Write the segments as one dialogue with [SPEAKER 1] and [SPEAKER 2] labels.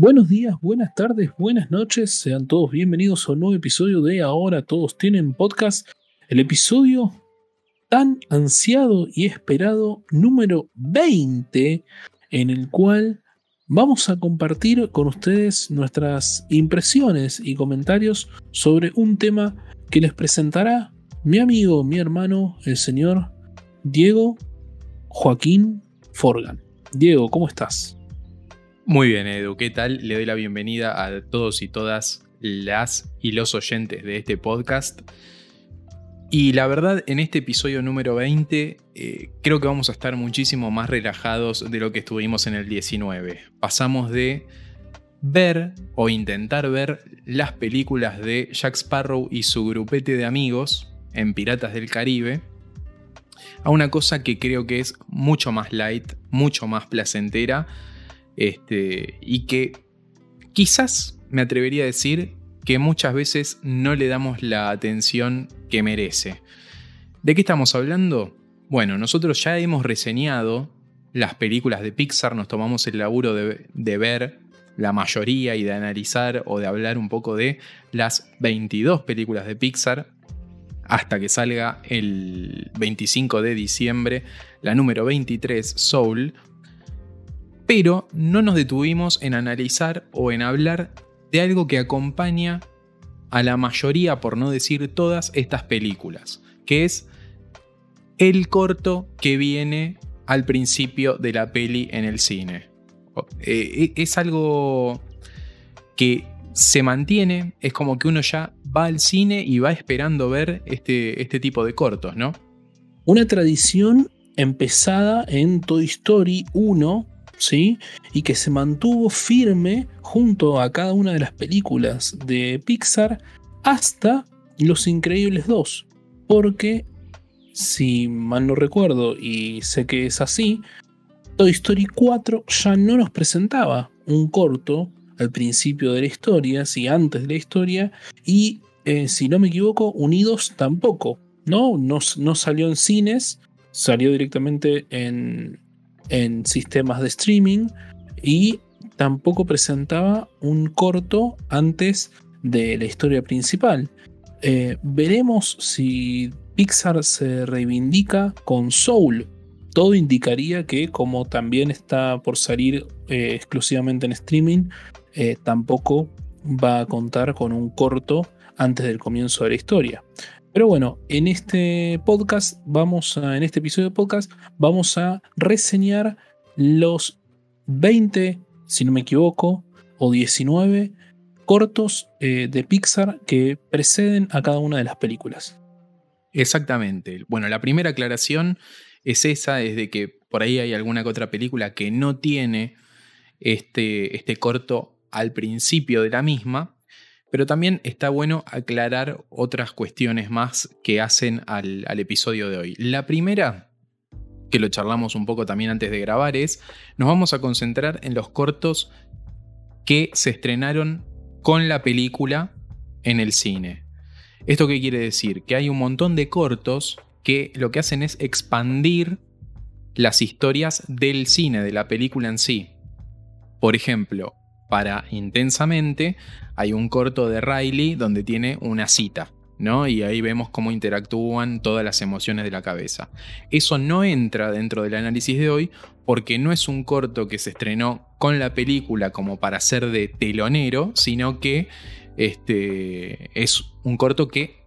[SPEAKER 1] Buenos días, buenas tardes, buenas noches, sean todos bienvenidos a un nuevo episodio de Ahora Todos Tienen Podcast, el episodio tan ansiado y esperado número 20, en el cual vamos a compartir con ustedes nuestras impresiones y comentarios sobre un tema que les presentará mi amigo, mi hermano, el señor Diego Joaquín Forgan. Diego, ¿cómo estás?
[SPEAKER 2] Muy bien, Edu, ¿qué tal? Le doy la bienvenida a todos y todas las y los oyentes de este podcast. Y la verdad, en este episodio número 20, eh, creo que vamos a estar muchísimo más relajados de lo que estuvimos en el 19. Pasamos de ver o intentar ver las películas de Jack Sparrow y su grupete de amigos en Piratas del Caribe a una cosa que creo que es mucho más light, mucho más placentera este, y que quizás me atrevería a decir que muchas veces no le damos la atención que merece. ¿De qué estamos hablando? Bueno, nosotros ya hemos reseñado las películas de Pixar, nos tomamos el laburo de, de ver la mayoría y de analizar o de hablar un poco de las 22 películas de Pixar hasta que salga el 25 de diciembre la número 23, Soul, pero no nos detuvimos en analizar o en hablar de algo que acompaña a la mayoría, por no decir todas, estas películas, que es el corto que viene al principio de la peli en el cine. Eh, e, es algo que se mantiene, es como que uno ya va al cine y va esperando ver este, este tipo de cortos, ¿no?
[SPEAKER 1] Una tradición empezada en Toy Story 1 y que se mantuvo firme junto a cada una de las películas de Pixar hasta Los Increíbles 2. Porque, si mal no recuerdo y sé que es así, Toy Story 4 ya no nos presentaba un corto al principio de la historia, si antes de la historia, y eh, si no me equivoco, Unidos tampoco, ¿no? No, no salió en cines, salió directamente en, en sistemas de streaming y tampoco presentaba un corto antes de la historia principal. Eh, veremos si Pixar se reivindica con Soul. Todo indicaría que como también está por salir eh, exclusivamente en streaming, eh, tampoco va a contar con un corto antes del comienzo de la historia. Pero bueno, en este podcast vamos a, en este episodio de podcast, vamos a reseñar los 20, si no me equivoco, o 19 cortos eh, de Pixar que preceden a cada una de las películas.
[SPEAKER 2] Exactamente. Bueno, la primera aclaración es esa, es de que por ahí hay alguna que otra película que no tiene este, este corto al principio de la misma, pero también está bueno aclarar otras cuestiones más que hacen al, episodio de hoy. La primera, que lo charlamos un poco también antes de grabar, es nos vamos a concentrar en los cortos que se estrenaron con la película en el cine. ¿Esto qué quiere decir? Que hay un montón de cortos que lo que hacen es expandir las historias del cine, de la película en sí. Por ejemplo, para Intensamente, hay un corto de Riley donde tiene una cita. ¿no? Y ahí vemos cómo interactúan todas las emociones de la cabeza. Eso no entra dentro del análisis de hoy porque no es un corto que se estrenó con la película como para ser de telonero, sino que este, es un corto que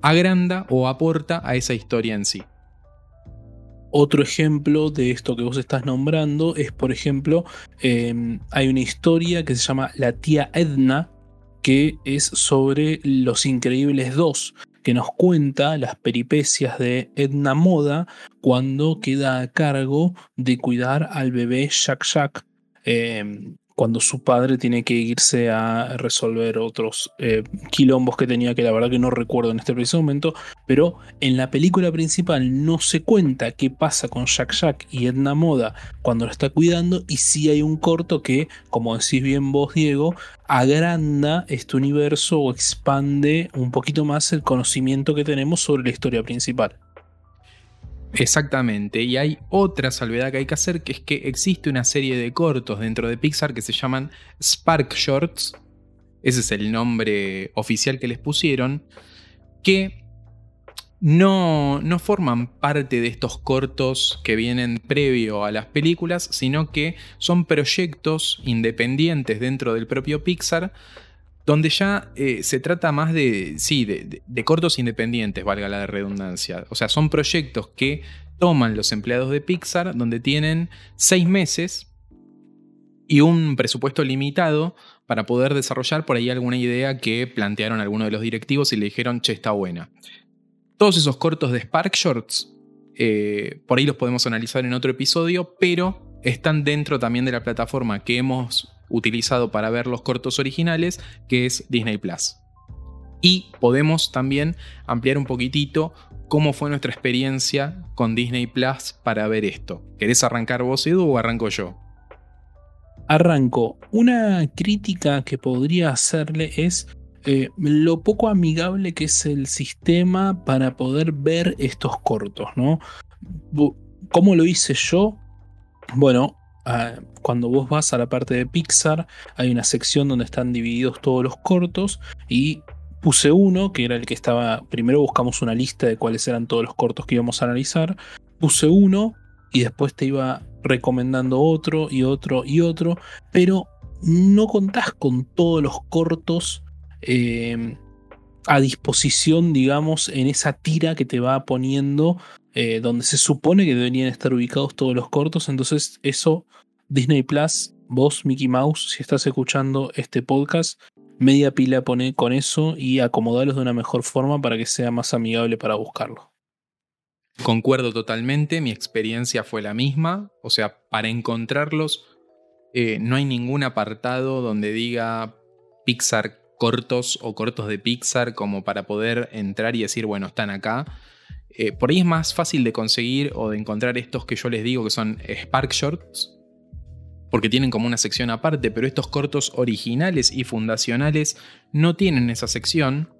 [SPEAKER 2] agranda o aporta a esa historia en sí.
[SPEAKER 1] Otro ejemplo de esto que vos estás nombrando es, por ejemplo, em, hay una historia que se llama La tía Edna, que es sobre Los Increíbles 2, que nos cuenta las peripecias de Edna Moda cuando queda a cargo de cuidar al bebé Jack Jack. Em, cuando su padre tiene que irse a resolver otros eh, quilombos que tenía, que la verdad que no recuerdo en este preciso momento, pero en la película principal no se cuenta qué pasa con Jack Jack y Edna Moda cuando lo está cuidando, y sí hay un corto que, como decís bien vos, Diego, agranda este universo o expande un poquito más el conocimiento que tenemos sobre la historia principal.
[SPEAKER 2] Exactamente, y hay otra salvedad que hay que hacer, que es que existe una serie de cortos dentro de Pixar que se llaman Spark Shorts, ese es el nombre oficial que les pusieron, que no, no forman parte de estos cortos que vienen previo a las películas, sino que son proyectos independientes dentro del propio Pixar, donde ya eh, se trata más de, sí, de, cortos independientes, valga la redundancia. O sea, son proyectos que toman los empleados de Pixar, donde tienen seis meses y un presupuesto limitado para poder desarrollar por ahí alguna idea que plantearon algunos de los directivos y le dijeron, che, está buena. Todos esos cortos de Spark Shorts, eh, por ahí los podemos analizar en otro episodio, pero están dentro también de la plataforma que hemos utilizado para ver los cortos originales, que es Disney Plus. Y podemos también ampliar un poquitito cómo fue nuestra experiencia con Disney Plus para ver esto. ¿Querés arrancar vos, Edu, o arranco yo?
[SPEAKER 1] Arranco. Una crítica que podría hacerle es eh, lo poco amigable que es el sistema para poder ver estos cortos, ¿no? ¿Cómo lo hice yo? Bueno, ah, cuando vos vas a la parte de Pixar, hay una sección donde están divididos todos los cortos y puse uno, que era el que estaba, primero buscamos una lista de cuáles eran todos los cortos que íbamos a analizar, puse uno y después te iba recomendando otro y otro y otro, pero no contás con todos los cortos Em, a disposición, digamos, en esa tira que te va poniendo, eh, donde se supone que deberían estar ubicados todos los cortos. Entonces, eso, Disney Plus, vos, Mickey Mouse, si estás escuchando este podcast, media pila pone con eso y acomodarlos de una mejor forma para que sea más amigable para buscarlo.
[SPEAKER 2] Concuerdo totalmente, mi experiencia fue la misma, o sea, para encontrarlos eh, no hay ningún apartado donde diga Pixar cortos o cortos de Pixar como para poder entrar y decir, bueno, están acá. Eh, por ahí es más fácil de conseguir o de encontrar estos que yo les digo que son Spark Shorts, porque tienen como una sección aparte, pero estos cortos originales y fundacionales no tienen esa sección.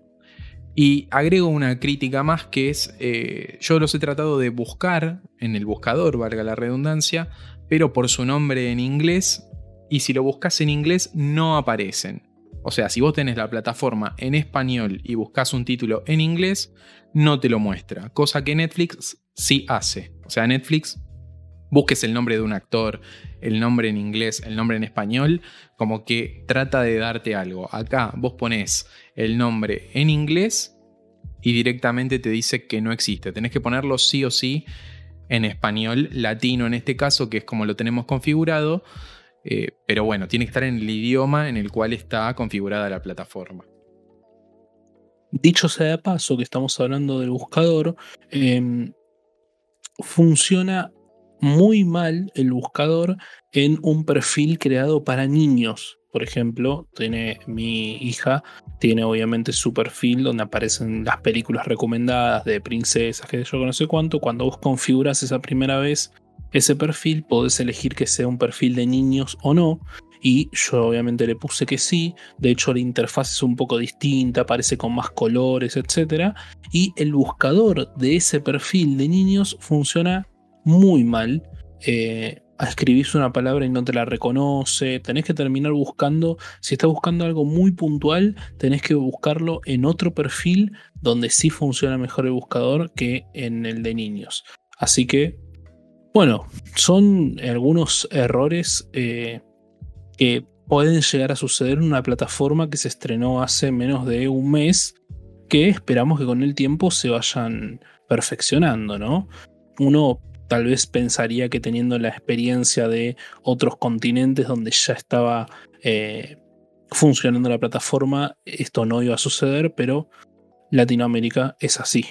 [SPEAKER 2] Y agrego una crítica más que es, eh, yo los he tratado de buscar en el buscador, valga la redundancia, pero por su nombre en inglés, y si lo buscas en inglés no aparecen. O sea, si vos tenés la plataforma en español y buscas un título en inglés, no te lo muestra. Cosa que Netflix sí hace. O sea, Netflix busques el nombre de un actor, el nombre en inglés, el nombre en español, como que trata de darte algo. Acá vos pones el nombre en inglés y directamente te dice que no existe. Tenés que ponerlo sí o sí en español latino en este caso, que es como lo tenemos configurado. Eh, pero bueno, tiene que estar en el idioma en el cual está configurada la plataforma.
[SPEAKER 1] Dicho sea de paso, que estamos hablando del buscador, em, funciona muy mal el buscador en un perfil creado para niños. Por ejemplo, tiene mi hija, tiene obviamente su perfil donde aparecen las películas recomendadas de princesas, que yo no sé cuánto. Cuando vos configuras esa primera vez ese perfil, podés elegir que sea un perfil de niños o no. Y yo obviamente le puse que sí. De hecho, la interfaz es un poco distinta, aparece con más colores, etc. Y el buscador de ese perfil de niños funciona muy mal. Eh, escribís una palabra y no te la reconoce. Tenés que terminar buscando. Si estás buscando algo muy puntual, tenés que buscarlo en otro perfil donde sí funciona mejor el buscador que en el de niños. Así que bueno, son algunos errores eh, que pueden llegar a suceder en una plataforma que se estrenó hace menos de un mes, que esperamos que con el tiempo se vayan perfeccionando, ¿no? Uno tal vez pensaría que teniendo la experiencia de otros continentes donde ya estaba eh, funcionando la plataforma, esto no iba a suceder, pero Latinoamérica es así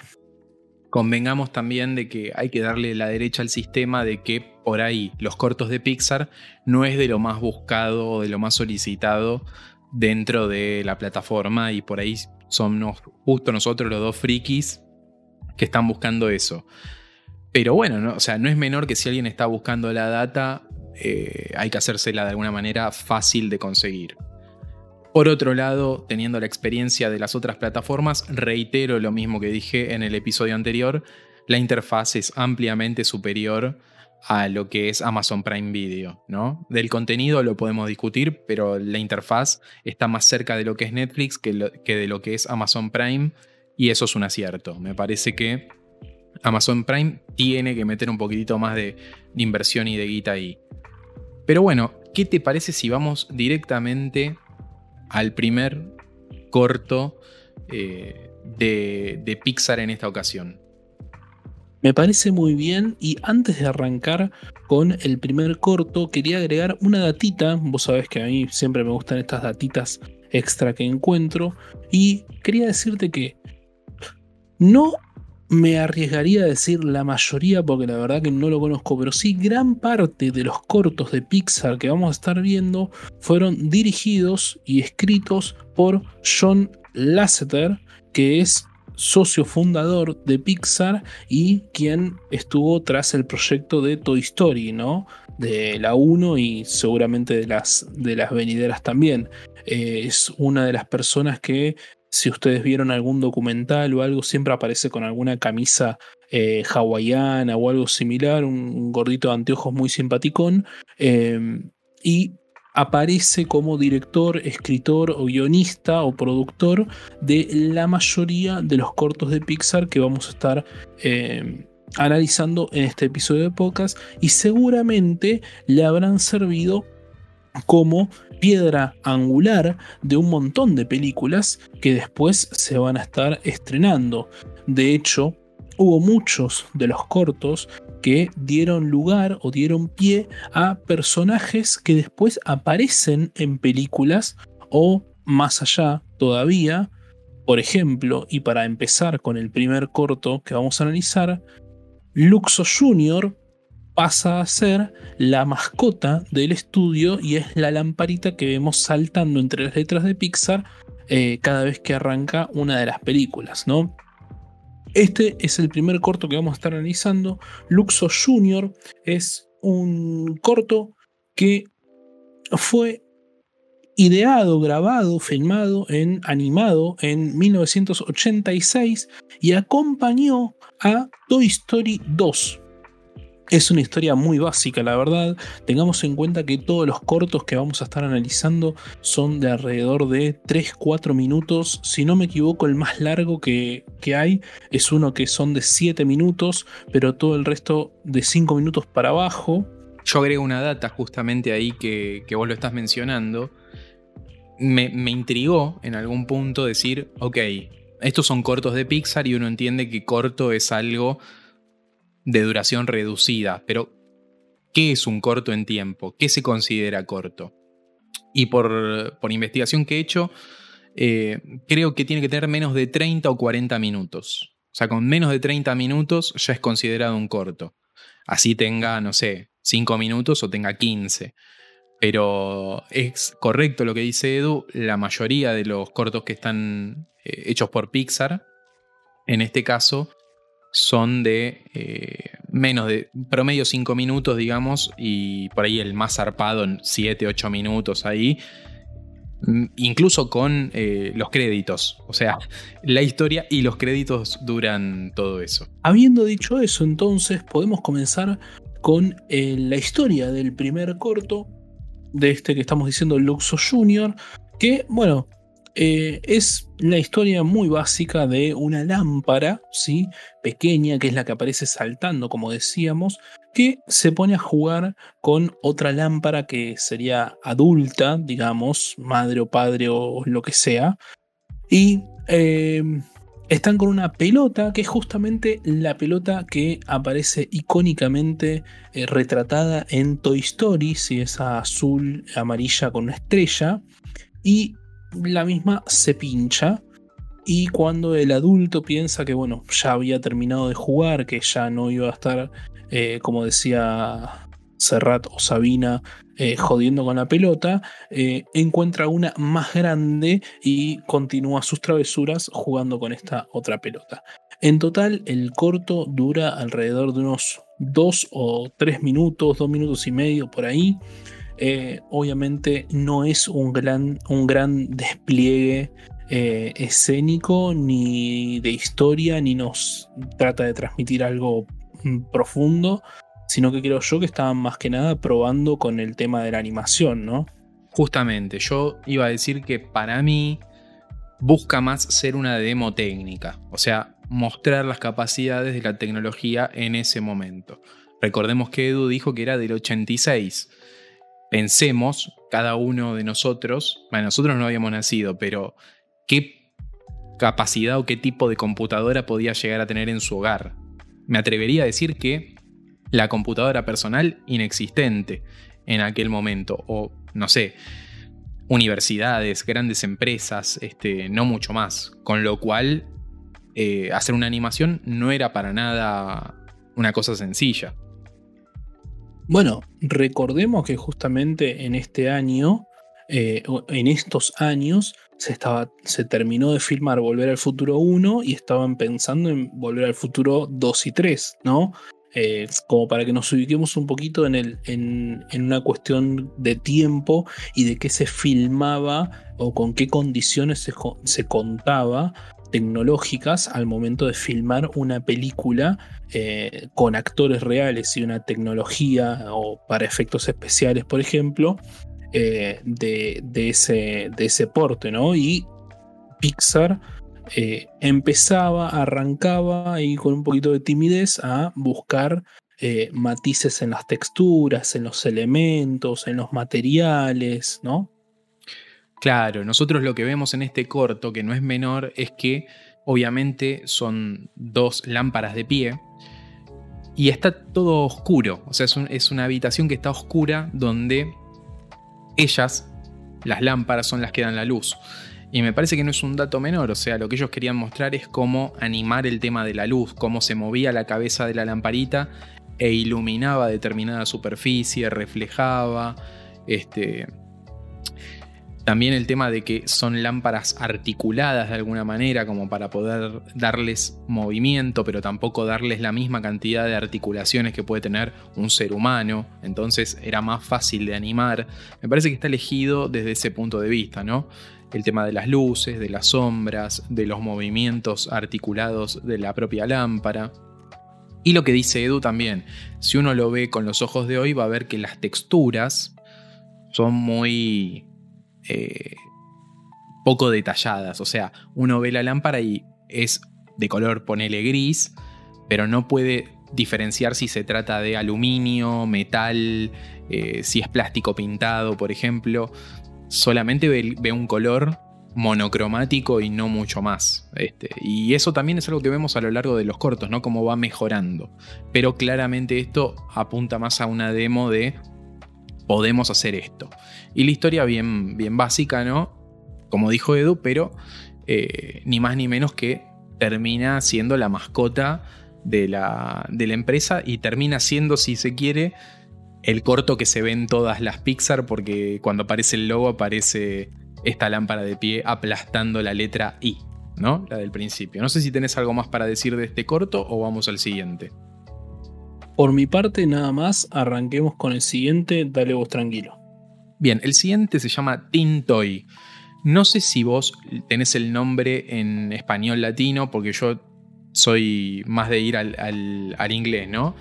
[SPEAKER 2] convengamos también de que hay que darle la derecha al sistema de que por ahí los cortos de Pixar no es de lo más buscado o de lo más solicitado dentro de la plataforma y por ahí somos justo nosotros los dos frikis que están buscando eso. Pero bueno, no, o sea, no es menor que si alguien está buscando la data, eh, hay que hacérsela de alguna manera fácil de conseguir. Por otro lado, teniendo la experiencia de las otras plataformas, reitero lo mismo que dije en el episodio anterior, la interfaz es ampliamente superior a lo que es Amazon Prime Video, ¿no? Del contenido lo podemos discutir, pero la interfaz está más cerca de lo que es Netflix que, de lo que es Amazon Prime y eso es un acierto. Me parece que Amazon Prime tiene que meter un poquitito más de, inversión y de guita ahí. Pero bueno, ¿qué te parece si vamos directamente al primer corto eh, de, de Pixar en esta ocasión?
[SPEAKER 1] Me parece muy bien y antes de arrancar con el primer corto quería agregar una datita, vos sabés que a mí siempre me gustan estas datitas extra que encuentro y quería decirte que no me arriesgaría a decir la mayoría porque la verdad que no lo conozco, pero sí gran parte de los cortos de Pixar que vamos a estar viendo fueron dirigidos y escritos por John Lasseter, que es socio fundador de Pixar y quien estuvo tras el proyecto de Toy Story, ¿no? De la 1 y seguramente de las, de las venideras también. Eh, es una de las personas que, si ustedes vieron algún documental o algo, siempre aparece con alguna camisa eh, hawaiana o algo similar, un, gordito de anteojos muy simpaticón. Eh, y aparece como director, escritor o guionista o productor de la mayoría de los cortos de Pixar que vamos a estar eh, analizando en este episodio de podcast y seguramente le habrán servido como piedra angular de un montón de películas que después se van a estar estrenando. De hecho, hubo muchos de los cortos que dieron lugar o dieron pie a personajes que después aparecen en películas o más allá todavía. Por ejemplo, y para empezar con el primer corto que vamos a analizar, Luxo Jr. pasa a ser la mascota del estudio y es la lamparita que vemos saltando entre las letras de Pixar eh, cada vez que arranca una de las películas, ¿no? Este es el primer corto que vamos a estar analizando. Luxo Jr. es un corto que fue ideado, grabado, filmado, en, animado en 1986 y acompañó a Toy Story 2. Es una historia muy básica, la verdad. Tengamos en cuenta que todos los cortos que vamos a estar analizando son de alrededor de 3-4 minutos. Si no me equivoco, el más largo que, hay es uno que son de 7 minutos, pero todo el resto de 5 minutos para abajo.
[SPEAKER 2] Yo agrego una data justamente ahí que, vos lo estás mencionando. Me, me intrigó en algún punto decir, ok, estos son cortos de Pixar y uno entiende que corto es algo de duración reducida, pero ¿qué es un corto en tiempo? ¿Qué se considera corto? Y por, investigación que he hecho, eh, creo que tiene que tener menos de 30 o 40 minutos. O sea, con menos de 30 minutos ya es considerado un corto. Así tenga, no sé, 5 minutos o tenga 15. Pero es correcto lo que dice Edu, la mayoría de los cortos que están eh, hechos por Pixar, en este caso, son de eh, menos de promedio 5 minutos, digamos, y por ahí el más zarpado en 7, 8 minutos ahí. Mm, incluso con eh, los créditos. O sea, la historia y los créditos duran todo eso.
[SPEAKER 1] Habiendo dicho eso, entonces podemos comenzar con eh, la historia del primer corto de este que estamos diciendo Luxo Junior. Que, bueno, eh, es la historia muy básica de una lámpara, ¿sí? Pequeña, que es la que aparece saltando, como decíamos, que se pone a jugar con otra lámpara que sería adulta, digamos, madre o padre o lo que sea. Y em, están con una pelota, que es justamente la pelota que aparece icónicamente eh, retratada en Toy Story, si esa azul amarilla con una estrella. Y la misma se pincha. Y cuando el adulto piensa que, bueno, ya había terminado de jugar, que ya no iba a estar, eh, como decía Serrat o Sabina, eh, jodiendo con la pelota, eh, encuentra una más grande y continúa sus travesuras jugando con esta otra pelota. En total, el corto dura alrededor de unos dos o tres minutos, dos minutos y medio por ahí. Eh, obviamente no es un gran, un gran despliegue eh, escénico, ni de historia, ni nos trata de transmitir algo mm, profundo, sino que creo yo que estaban más que nada probando con el tema de la animación, ¿no?
[SPEAKER 2] Justamente, yo iba a decir que para mí busca más ser una demo técnica, o sea, mostrar las capacidades de la tecnología en ese momento. Recordemos que Edu dijo que era del 86. Pensemos, cada uno de nosotros, bueno, nosotros no habíamos nacido, pero qué capacidad o qué tipo de computadora podía llegar a tener en su hogar. Me atrevería a decir que la computadora personal inexistente en aquel momento, o no sé, universidades, grandes empresas, este, no mucho más. Con lo cual, eh, hacer una animación no era para nada una cosa sencilla.
[SPEAKER 1] Bueno, recordemos que justamente en este año, eh, en estos años, se, terminó de filmar Volver al Futuro 1 y estaban pensando en Volver al Futuro 2 y 3, ¿no? Eh, como para que nos ubiquemos un poquito en, una cuestión de tiempo y de qué se filmaba o con qué condiciones se contaba tecnológicas al momento de filmar una película eh, con actores reales y una tecnología o para efectos especiales, por ejemplo, eh, de, ese, porte, ¿no? Y Pixar eh, empezaba, arrancaba y con un poquito de timidez a buscar matices en las texturas, en los elementos, en los materiales, ¿no?
[SPEAKER 2] Claro, nosotros lo que vemos en este corto, que no es menor, es que obviamente son dos lámparas de pie y está todo oscuro. O sea, es, una habitación que está oscura donde ellas, las lámparas, son las que dan la luz. Y me parece que no es un dato menor, o sea, lo que ellos querían mostrar es cómo animar el tema de la luz, cómo se movía la cabeza de la lamparita e iluminaba determinada superficie, reflejaba, este, también el tema de que son lámparas articuladas de alguna manera, como para poder darles movimiento, pero tampoco darles la misma cantidad de articulaciones que puede tener un ser humano. Entonces era más fácil de animar. Me parece que está elegido desde ese punto de vista, ¿no? El tema de las luces, de las sombras, de los movimientos articulados de la propia lámpara. Y lo que dice Edu también, si uno lo ve con los ojos de hoy va a ver que las texturas son muy eh, poco detalladas. O sea, uno ve la lámpara y es de color, ponele gris, pero no puede diferenciar si se trata de aluminio, metal, eh, si es plástico pintado, por ejemplo. Solamente ve, un color monocromático y no mucho más. Este, y eso también es algo que vemos a lo largo de los cortos, ¿no? Cómo va mejorando. Pero claramente esto apunta más a una demo de podemos hacer esto. Y la historia bien, bien básica, ¿no? Como dijo Edu, pero eh, ni más ni menos que termina siendo la mascota de la, de la empresa y termina siendo, si se quiere, el corto que se ve en todas las Pixar porque cuando aparece el logo aparece esta lámpara de pie aplastando la letra I, ¿no? La del principio. No sé si tenés algo más para decir de este corto o vamos al siguiente.
[SPEAKER 1] Por mi parte, nada más, arranquemos con el siguiente, dale vos tranquilo.
[SPEAKER 2] Bien, el siguiente se llama Tintoy. No sé si vos tenés el nombre en español latino, porque yo soy más de ir al, inglés, ¿no?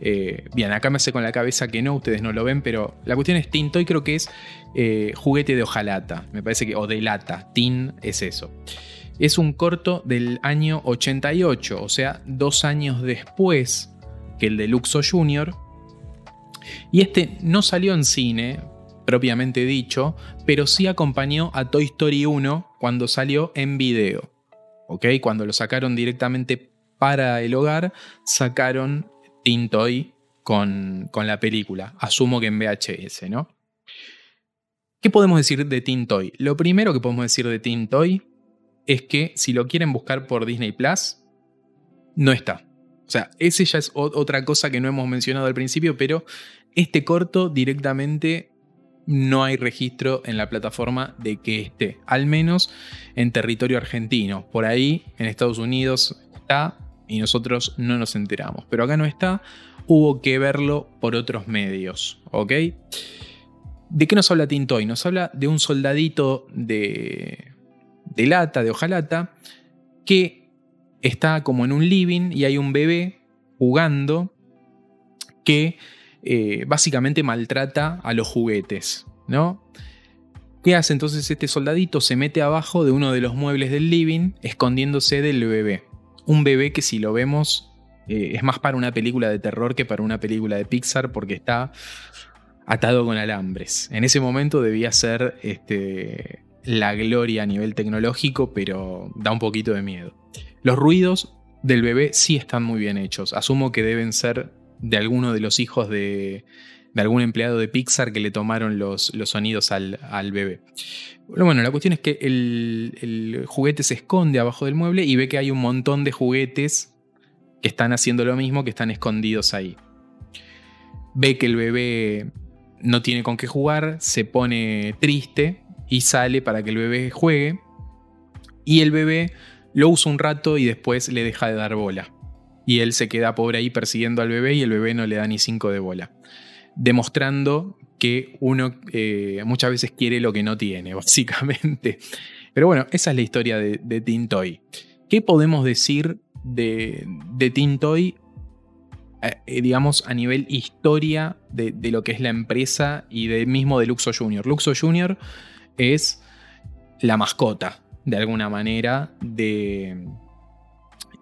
[SPEAKER 2] Eh, bien, acá me hace con la cabeza que no, ustedes no lo ven, pero la cuestión es Tintoy, creo que es eh, juguete de hojalata, me parece que, o de lata, tin es eso. Es un corto del año 88, o sea, dos años después que el de Luxo Jr. Y este no salió en cine, propiamente dicho, pero sí acompañó a Toy Story 1 cuando salió en video. ¿Ok? Cuando lo sacaron directamente para el hogar, sacaron Tintoy con, con la película. Asumo que en VHS, ¿no? ¿Qué podemos decir de Tintoy? Lo primero que podemos decir de Tintoy es que si lo quieren buscar por Disney Plus, no está. O sea, ese ya es otra cosa que no hemos mencionado al principio, pero este corto directamente no hay registro en la plataforma de que esté, al menos en territorio argentino. Por ahí, en Estados Unidos está y nosotros no nos enteramos. Pero acá no está, hubo que verlo por otros medios, ¿ok? ¿De qué nos habla Tintoy? Nos habla de un soldadito de, de lata, de hojalata, que está como en un living y hay un bebé jugando que eh, básicamente maltrata a los juguetes, ¿no? ¿Qué hace entonces este soldadito? Se mete abajo de uno de los muebles del living, escondiéndose del bebé. Un bebé que si lo vemos eh, es más para una película de terror que para una película de Pixar porque está atado con alambres. En ese momento debía ser este, la gloria a nivel tecnológico, pero da un poquito de miedo. Los ruidos del bebé sí están muy bien hechos. Asumo que deben ser de alguno de los hijos de, de algún empleado de Pixar que le tomaron los, los sonidos al, bebé. Bueno, la cuestión es que el, el, juguete se esconde abajo del mueble y ve que hay un montón de juguetes que están haciendo lo mismo, que están escondidos ahí. Ve que el bebé no tiene con qué jugar, se pone triste y sale para que el bebé juegue. Y el bebé lo usa un rato y después le deja de dar bola. Y él se queda pobre ahí persiguiendo al bebé y el bebé no le da ni cinco de bola. Demostrando que uno eh, muchas veces quiere lo que no tiene, básicamente. Pero bueno, esa es la historia de, de Tintoy. ¿Qué podemos decir de, de Tintoy, eh, eh, digamos, a nivel historia de, lo que es la empresa y de, mismo de Luxo Junior? Luxo Junior es la mascota, de alguna manera, de,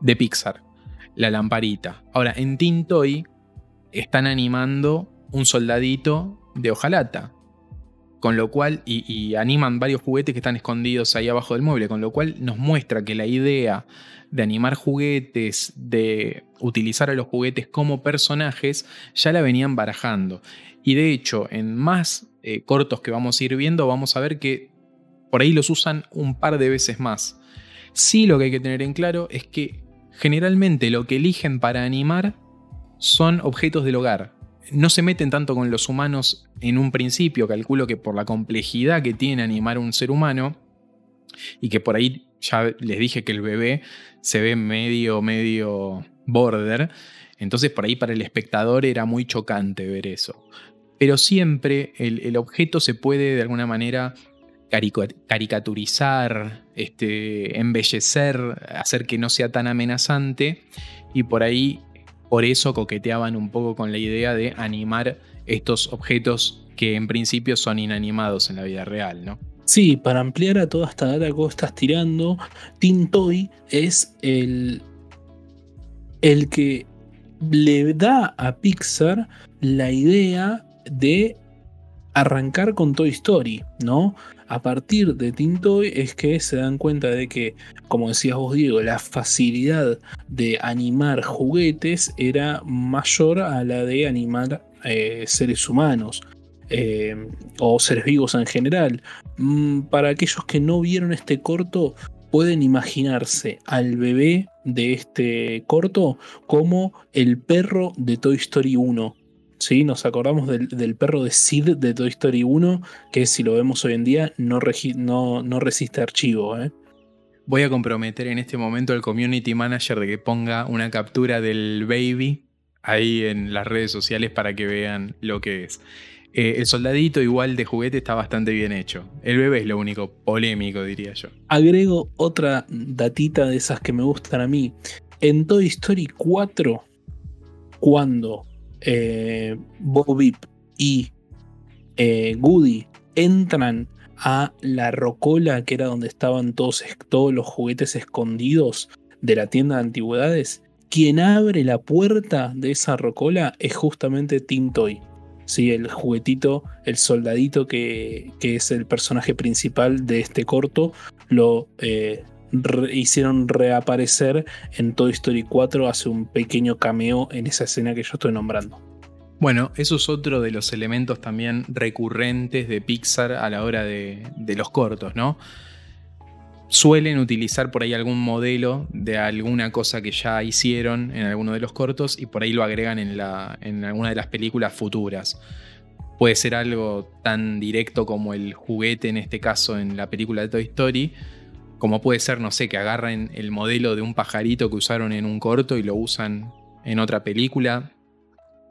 [SPEAKER 2] de Pixar, la lamparita. Ahora, en Tintoy están animando un soldadito de hojalata. Con lo cual, y, animan varios juguetes que están escondidos ahí abajo del mueble, con lo cual nos muestra que la idea de animar juguetes, de utilizar a los juguetes como personajes, ya la venían barajando. Y de hecho, en más eh, cortos que vamos a ir viendo, vamos a ver que por ahí los usan un par de veces más. Sí lo que hay que tener en claro es que generalmente lo que eligen para animar son objetos del hogar. No se meten tanto con los humanos en un principio, calculo que por la complejidad que tiene animar un ser humano, y que por ahí ya les dije que el bebé se ve medio, medio border, entonces por ahí para el espectador era muy chocante ver eso. Pero siempre el, objeto se puede de alguna manera caricaturizar, este, embellecer, hacer que no sea tan amenazante y por ahí, por eso coqueteaban un poco con la idea de animar estos objetos que en principio son inanimados en la vida real, ¿no?
[SPEAKER 1] Sí, para ampliar a toda esta data que vos estás tirando, Tintoy es el, el que le da a Pixar la idea de arrancar con Toy Story, ¿no? A partir de Tintoy es que se dan cuenta de que, como decías vos, Diego, la facilidad de animar juguetes era mayor a la de animar eh, seres humanos. Eh, o seres vivos en general. Mm, para aquellos que no vieron este corto, pueden imaginarse al bebé de este corto como el perro de Toy Story 1. ¿Sí? Nos acordamos del, perro de Sid de Toy Story 1, que si lo vemos hoy en día no, no, resiste archivo. ¿eh?
[SPEAKER 2] Voy a comprometer en este momento al community manager de que ponga una captura del baby ahí en las redes sociales para que vean lo que es. Eh, el soldadito igual de juguete está bastante bien hecho. El bebé es lo único polémico, diría yo.
[SPEAKER 1] Agrego otra datita de esas que me gustan a mí. En Toy Story 4, cuando eh, y eh, Goody entran a la rocola, que era donde estaban todos, los juguetes escondidos de la tienda de antigüedades, quien abre la puerta de esa rocola es justamente Tintoy. Sí, el juguetito, el soldadito que, que, es el personaje principal de este corto, lo eh, hicieron reaparecer en Toy Story 4, hace un pequeño cameo en esa escena que yo estoy nombrando.
[SPEAKER 2] Bueno, eso es otro de los elementos también recurrentes de Pixar a la hora de, los cortos, ¿no? suelen utilizar por ahí algún modelo de alguna cosa que ya hicieron en alguno de los cortos y por ahí lo agregan en alguna de las películas futuras. Puede ser algo tan directo como el juguete, en este caso en la película de Toy Story, como puede ser, no sé, que agarren el modelo de un pajarito que usaron en un corto y lo usan en otra película.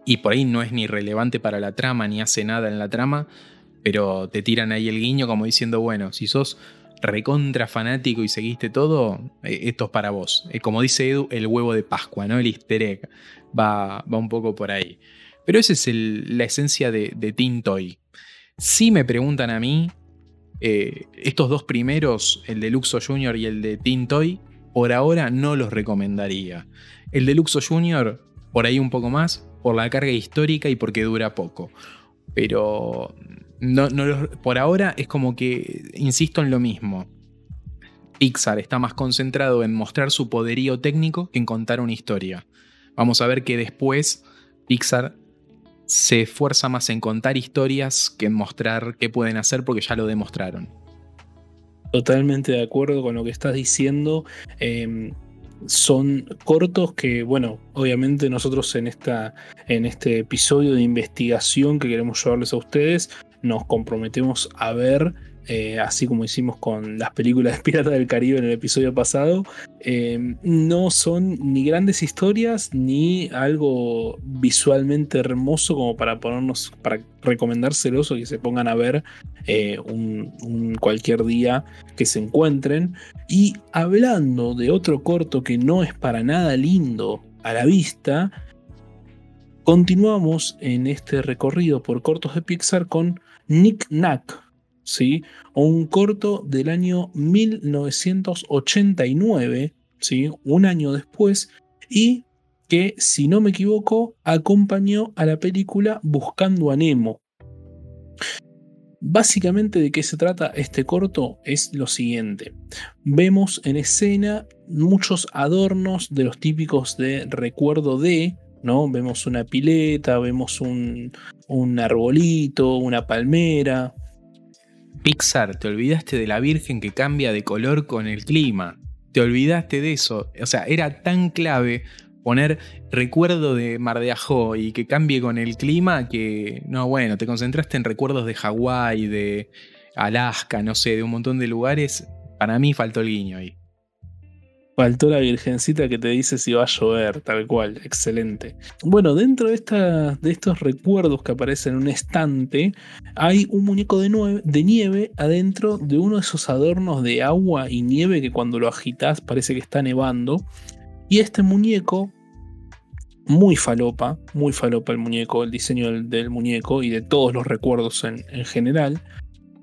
[SPEAKER 2] Y por ahí no es ni relevante para la trama, ni hace nada en la trama, pero te tiran ahí el guiño como diciendo, bueno, si sos recontra fanático y seguiste todo, eh, esto es para vos. Eh, como dice Edu, el huevo de Pascua, ¿no? El easter egg va, va un poco por ahí. Pero esa es la esencia de, de Tintoy. Si me preguntan a mí, eh, estos dos primeros, el de Luxo Junior y el de Tintoy, por ahora no los recomendaría. El de Luxo Junior, por ahí un poco más, por la carga histórica y porque dura poco. Pero no, por ahora es como que, insisto en lo mismo. Pixar está más concentrado en mostrar su poderío técnico que en contar una historia. Vamos a ver que después Pixar se esfuerza más en contar historias que en mostrar qué pueden hacer porque ya lo demostraron.
[SPEAKER 1] Totalmente de acuerdo con lo que estás diciendo. Em, son cortos que, bueno, obviamente nosotros en, esta, en este episodio de investigación que queremos llevarles a ustedes, nos comprometemos a ver eh, así como hicimos con las películas de Pirata del Caribe en el episodio pasado, eh, no son ni grandes historias ni algo visualmente hermoso como para ponernos, para recomendárselos o que se pongan a ver eh, un, cualquier día que se encuentren. Y hablando de otro corto que no es para nada lindo a la vista, continuamos en este recorrido por cortos de Pixar con Nick Nack ¿sí? o un corto del año 1989, ¿sí? un año después, y que, si no me equivoco, acompañó a la película Buscando a Nemo. Básicamente de qué se trata este corto es lo siguiente. Vemos en escena muchos adornos de los típicos de recuerdo de, ¿no? Vemos una pileta, vemos un, un arbolito, una palmera,
[SPEAKER 2] Pixar, te olvidaste de la Virgen que cambia de color con el clima. Te olvidaste de eso. O sea, era tan clave poner recuerdo de Mar de Ajó y que cambie con el clima que, no, bueno, te concentraste en recuerdos de Hawái, de Alaska, no sé, de un montón de lugares. Para mí faltó el guiño ahí.
[SPEAKER 1] Faltó la virgencita que te dice si va a llover, tal cual, excelente. Bueno, dentro de, de estos recuerdos que aparecen en un estante, hay un muñeco de, de, nieve adentro de uno de esos adornos de agua y nieve que cuando lo agitas parece que está nevando. Y este muñeco, muy falopa, muy falopa el muñeco, el diseño del, muñeco y de todos los recuerdos en general,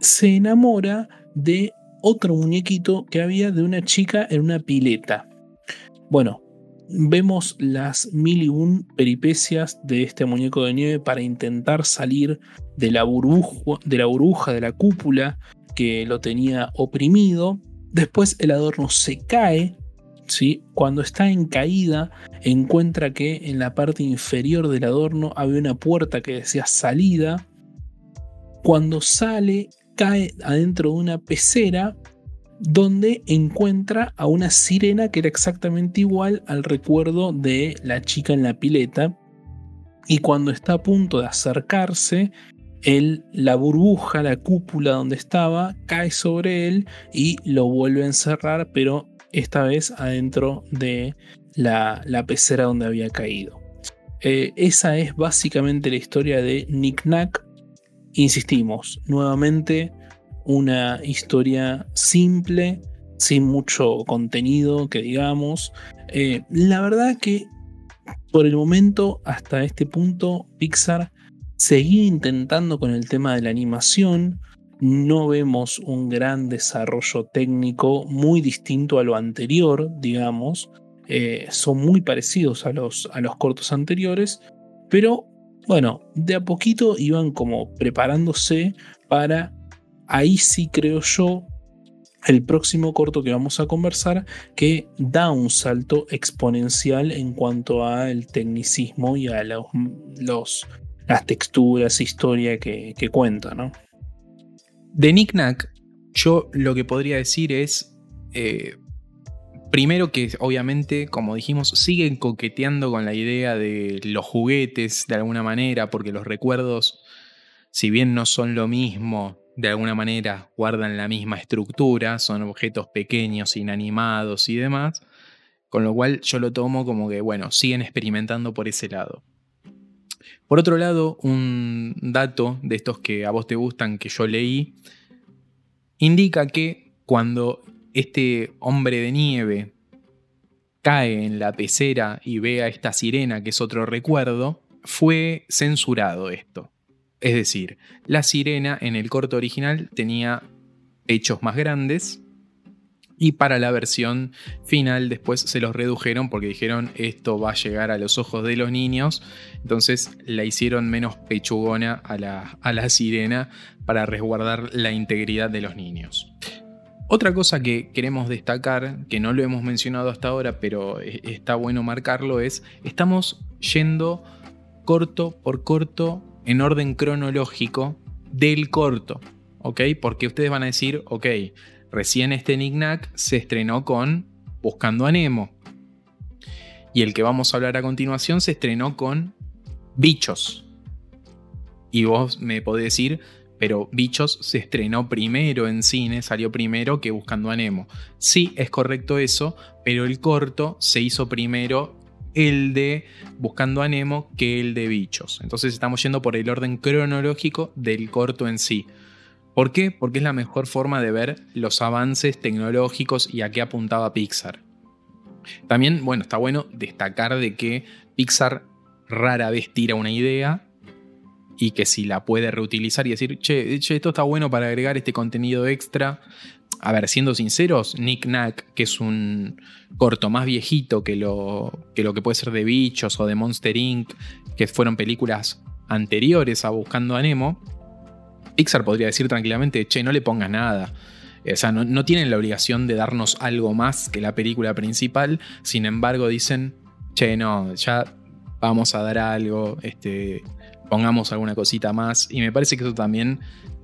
[SPEAKER 1] se enamora de otro muñequito que había de una chica en una pileta. Bueno, vemos las mil y un peripecias de este muñeco de nieve para intentar salir de la, burbuja, de la burbuja, de la cúpula que lo tenía oprimido. Después el adorno se cae. ¿sí? Cuando está en caída, encuentra que en la parte inferior del adorno había una puerta que decía salida. Cuando sale, cae adentro de una pecera donde encuentra a una sirena que era exactamente igual al recuerdo de la chica en la pileta. Y cuando está a punto de acercarse, él, la burbuja, la cúpula donde estaba, cae sobre él y lo vuelve a encerrar, pero esta vez adentro de la, pecera donde había caído. Eh, esa es básicamente la historia de Nick Knack insistimos, nuevamente una historia simple, sin mucho contenido que digamos. Eh, la verdad que por el momento, hasta este punto, Pixar seguía intentando con el tema de la animación. No vemos un gran desarrollo técnico muy distinto a lo anterior, digamos. Eh, son muy parecidos a los, a los cortos anteriores, pero bueno, de a poquito iban como preparándose para, ahí sí creo yo, el próximo corto que vamos a conversar, que da un salto exponencial en cuanto al tecnicismo y a los, las texturas, historia que, cuenta, ¿no?
[SPEAKER 2] De Nick yo lo que podría decir es, eh, Primero que obviamente, como dijimos, siguen coqueteando con la idea de los juguetes de alguna manera, porque los recuerdos, si bien no son lo mismo, de alguna manera guardan la misma estructura, son objetos pequeños, inanimados y demás, con lo cual yo lo tomo como que, bueno, siguen experimentando por ese lado. Por otro lado, un dato de estos que a vos te gustan que yo leí, indica que cuando este hombre de nieve cae en la pecera y ve a esta sirena, que es otro recuerdo, fue censurado esto. Es decir, la sirena en el corto original tenía pechos más grandes y para la versión final después se los redujeron porque dijeron esto va a llegar a los ojos de los niños. Entonces la hicieron menos pechugona a la, a la sirena para resguardar la integridad de los niños. Otra cosa que queremos destacar, que no lo hemos mencionado hasta ahora, pero e, está bueno marcarlo, es estamos yendo corto por corto en orden cronológico del corto. ¿Ok? Porque ustedes van a decir, ok, recién este Knick se estrenó con Buscando a Nemo. Y el que vamos a hablar a continuación se estrenó con Bichos. Y vos me podés decir, pero Bichos se estrenó primero en cine, salió primero que Buscando a Nemo. Sí, es correcto eso, pero el corto se hizo primero el de Buscando a Nemo que el de Bichos. Entonces estamos yendo por el orden cronológico del corto en sí. ¿Por qué? Porque es la mejor forma de ver los avances tecnológicos y a qué apuntaba Pixar. También, bueno, está bueno destacar de que Pixar rara vez tira una idea y que si la puede reutilizar y decir, che, esto está bueno para agregar este contenido extra, a ver, siendo sinceros, Nick Nack, que es un corto más viejito que lo, que lo que puede ser de Bichos o de Monster Inc., que fueron películas anteriores a Buscando a Nemo, Pixar podría decir tranquilamente, che, no le pongas nada. O sea, no, tienen la obligación de darnos algo más que la película principal. Sin embargo, dicen, che, no, ya vamos a dar algo, este, pongamos alguna cosita más. Y me parece que eso también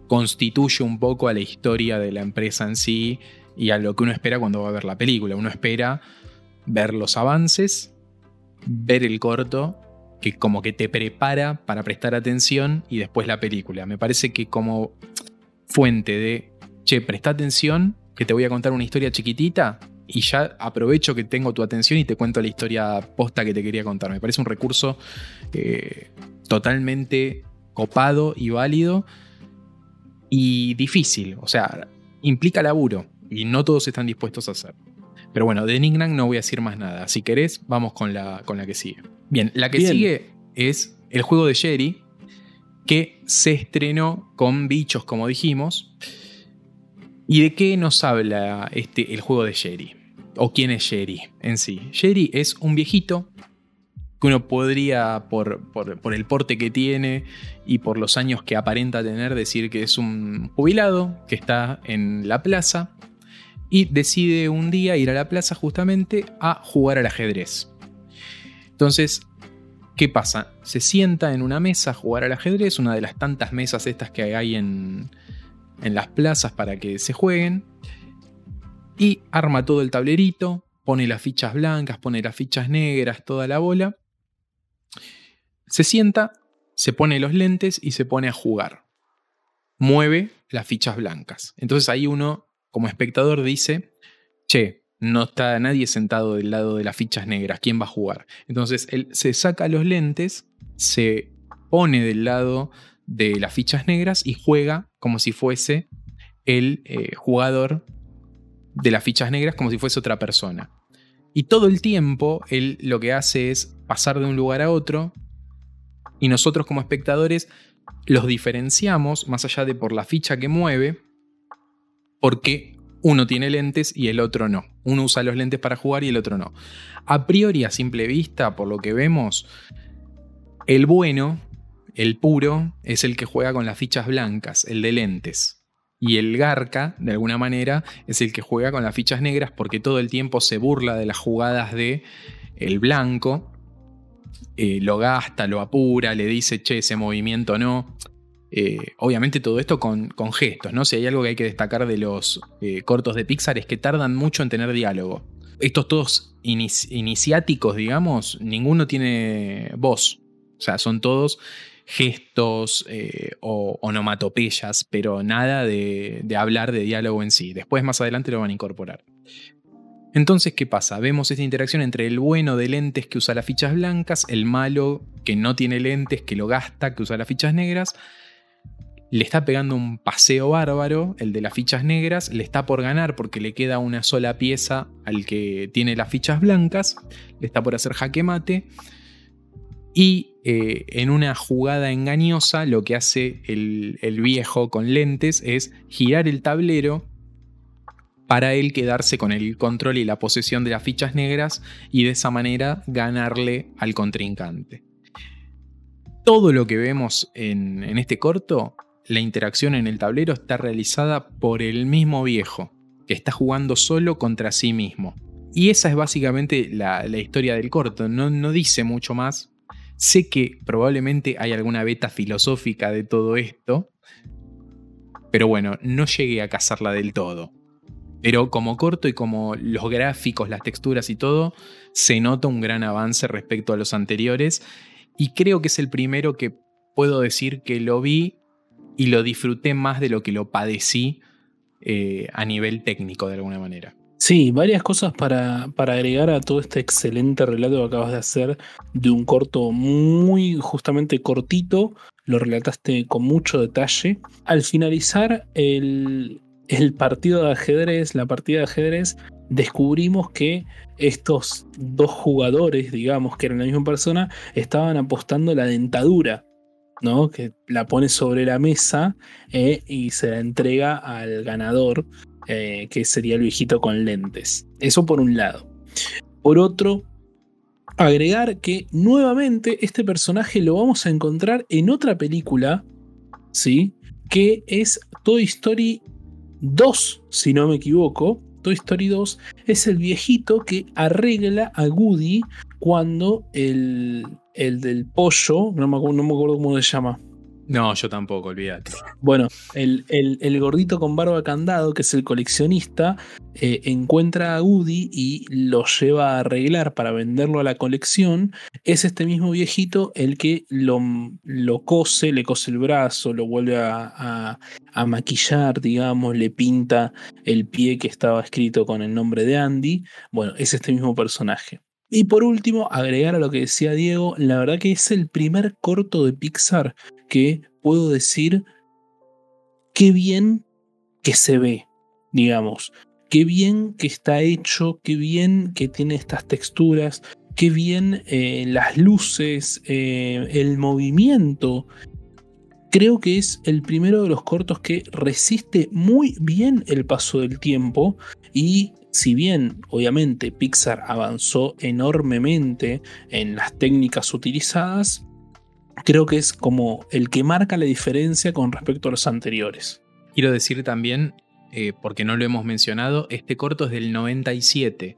[SPEAKER 2] constituye un poco a la historia de la empresa en sí y a lo que uno espera cuando va a ver la película. Uno espera ver los avances, ver el corto, que como que te prepara para prestar atención y después la película. Me parece que como fuente de, che, presta atención, que te voy a contar una historia chiquitita y ya aprovecho que tengo tu atención y te cuento la historia posta que te quería contar. Me parece un recurso eh, totalmente copado y válido y difícil, o sea, implica laburo y no todos están dispuestos a hacer. Pero bueno, de Ningnan no voy a decir más nada. Si querés, vamos con la, con la que sigue. Bien, la que sigue es el juego de Jerry, que se estrenó con bichos, como dijimos. ¿Y de qué nos habla este, el juego de Jerry? ¿O quién es Jerry en sí? Jerry es un viejito que uno podría, por, el porte que tiene y por los años que aparenta tener, decir que es un jubilado que está en la plaza y decide un día ir a la plaza justamente a jugar al ajedrez. Entonces, ¿qué pasa? Se sienta en una mesa a jugar al ajedrez, una de las tantas mesas estas que hay en, las plazas para que se jueguen, y arma todo el tablerito, pone las fichas blancas, pone las fichas negras, toda la bola, se sienta, se pone los lentes y se pone a jugar. Mueve las fichas blancas. Entonces ahí uno, como espectador, dice, che, no está nadie sentado del lado de las fichas negras, ¿quién va a jugar? Entonces él se saca los lentes, se pone del lado de las fichas negras y juega como si fuese el eh, jugador de las fichas negras, como si fuese otra persona. Y todo el tiempo él lo que hace es pasar de un lugar a otro y nosotros como espectadores los diferenciamos más allá de por la ficha que mueve porque uno tiene lentes y el otro no. Uno usa los lentes para jugar y el otro no. A priori, a simple vista, por lo que vemos, el bueno, el puro, es el que juega con las fichas blancas, el de lentes. Y el Garca, de alguna manera, es el que juega con las fichas negras porque todo el tiempo se burla de las jugadas de el blanco. Eh, lo gasta, lo apura, le dice, che, ese movimiento no. Eh, obviamente todo esto con, gestos, ¿no? Si hay algo que hay que destacar de los eh, cortos de Pixar es que tardan mucho en tener diálogo. Estos todos iniciáticos, digamos, ninguno tiene voz. O sea, son todos gestos o onomatopeyas, pero nada de, hablar de diálogo en sí. Después más adelante lo van a incorporar. Entonces, ¿qué pasa? Vemos esta interacción entre el bueno de lentes que usa las fichas blancas, el malo que no tiene lentes, que lo gasta, que usa las fichas negras. le está pegando un paseo bárbaro, el de las fichas negras, le está por ganar porque le queda una sola pieza al que tiene las fichas blancas, le está por hacer jaque mate. Y eh, en una jugada engañosa, lo que hace el, el viejo con lentes es girar el tablero para él quedarse con el control y la posesión de las fichas negras y de esa manera ganarle al contrincante. Todo lo que vemos en, este corto, la interacción en el tablero está realizada por el mismo viejo, que está jugando solo contra sí mismo. Y esa es básicamente la, historia del corto, no, no dice mucho más. Sé que probablemente hay alguna beta filosófica de todo esto, pero bueno, no llegué a cazarla del todo. Pero como corto y como los gráficos, las texturas y todo, se nota un gran avance respecto a los anteriores. Y creo que es el primero que puedo decir que lo vi y lo disfruté más de lo que lo padecí eh, a nivel técnico de alguna manera.
[SPEAKER 1] Sí, varias cosas para, para, agregar a todo este excelente relato que acabas de hacer de un corto muy justamente cortito, lo relataste con mucho detalle. Al finalizar el, el partido de ajedrez, la partida de ajedrez, descubrimos que estos dos jugadores, digamos, que eran la misma persona, estaban apostando la dentadura, ¿no? Que la pone sobre la mesa eh, y se la entrega al ganador, eh, que sería el viejito con lentes. Eso por un lado. Por otro, agregar que nuevamente este personaje lo vamos a encontrar en otra película, ¿sí? Que es Toy Story 2, si no me equivoco, Toy Story 2 es el viejito que arregla a Goody cuando el, el del pollo, no me, no me acuerdo cómo se llama,
[SPEAKER 2] no, yo tampoco, olvídate.
[SPEAKER 1] Bueno, el, gordito con barba candado, que es el coleccionista, eh, encuentra a Woody y lo lleva a arreglar para venderlo a la colección. Es este mismo viejito el que lo, lo cose, le cose el brazo, lo vuelve a, a maquillar, digamos, le pinta el pie que estaba escrito con el nombre de Andy. Bueno, es este mismo personaje. Y por último, agregar a lo que decía Diego, la verdad que es el primer corto de Pixar que puedo decir qué bien que se ve, digamos, qué bien que está hecho, qué bien que tiene estas texturas, qué bien eh, las luces, eh, el movimiento. Creo que es el primero de los cortos que resiste muy bien el paso del tiempo y si bien obviamente Pixar avanzó enormemente en las técnicas utilizadas, creo que es como el que marca la diferencia con respecto a los anteriores.
[SPEAKER 2] Quiero decir también, eh, porque no lo hemos mencionado, este corto es del 97.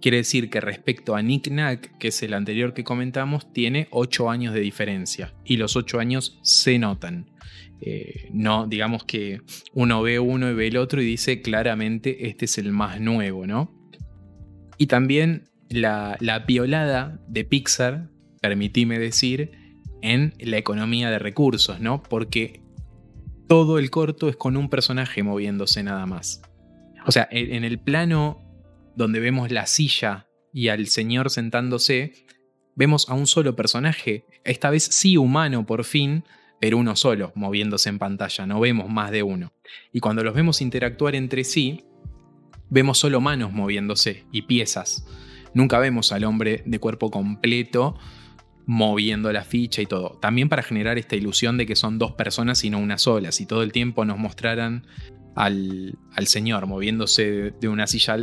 [SPEAKER 2] Quiere decir que respecto a Nick Nack, que es el anterior que comentamos, tiene 8 años de diferencia. Y los 8 años se notan. Eh, no, digamos que uno ve uno y ve el otro y dice claramente este es el más nuevo, ¿no? Y también la, la violada de Pixar, permitíme decir, en la economía de recursos, ¿no? Porque todo el corto es con un personaje moviéndose nada más. O sea, en el plano donde vemos la silla y al señor sentándose, vemos a un solo personaje, esta vez sí humano por fin, pero uno solo moviéndose en pantalla, no vemos más de uno. Y cuando los vemos interactuar entre sí, vemos solo manos moviéndose y piezas. Nunca vemos al hombre de cuerpo completo moviendo la ficha y todo. También para generar esta ilusión de que son dos personas y no una sola. Si todo el tiempo nos mostraran al, señor moviéndose de una silla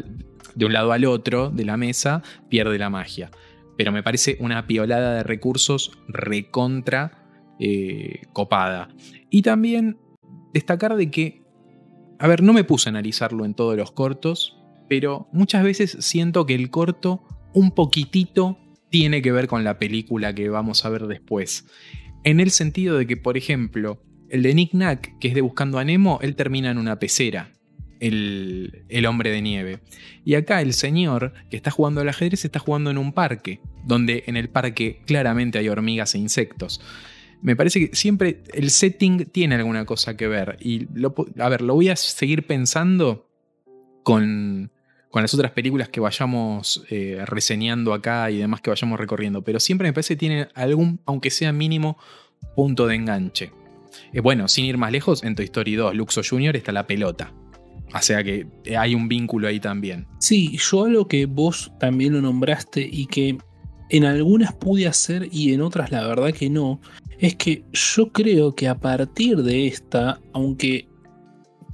[SPEAKER 2] de un lado al otro de la mesa, pierde la magia. Pero me parece una piolada de recursos recontra eh, copada. Y también destacar de que, a ver, no me puse a analizarlo en todos los cortos, pero muchas veces siento que el corto un poquitito tiene que ver con la película que vamos a ver después. En el sentido de que, por ejemplo, el de Nick Nack, que es de Buscando a Nemo, él termina en una pecera. El, el, hombre de nieve. Y acá el señor que está jugando al ajedrez está jugando en un parque, donde en el parque claramente hay hormigas e insectos. Me parece que siempre el setting tiene alguna cosa que ver. Y a ver, lo voy a seguir pensando con, con las otras películas que vayamos eh, reseñando acá y demás que vayamos recorriendo, pero siempre me parece que tiene algún, aunque sea mínimo, punto de enganche. Eh, bueno, sin ir más lejos, en Toy Story 2, Luxo Jr. está la pelota. O sea que hay un vínculo ahí también.
[SPEAKER 1] Sí, yo algo que vos también lo nombraste y que en algunas pude hacer y en otras la verdad que no, es que yo creo que a partir de esta, aunque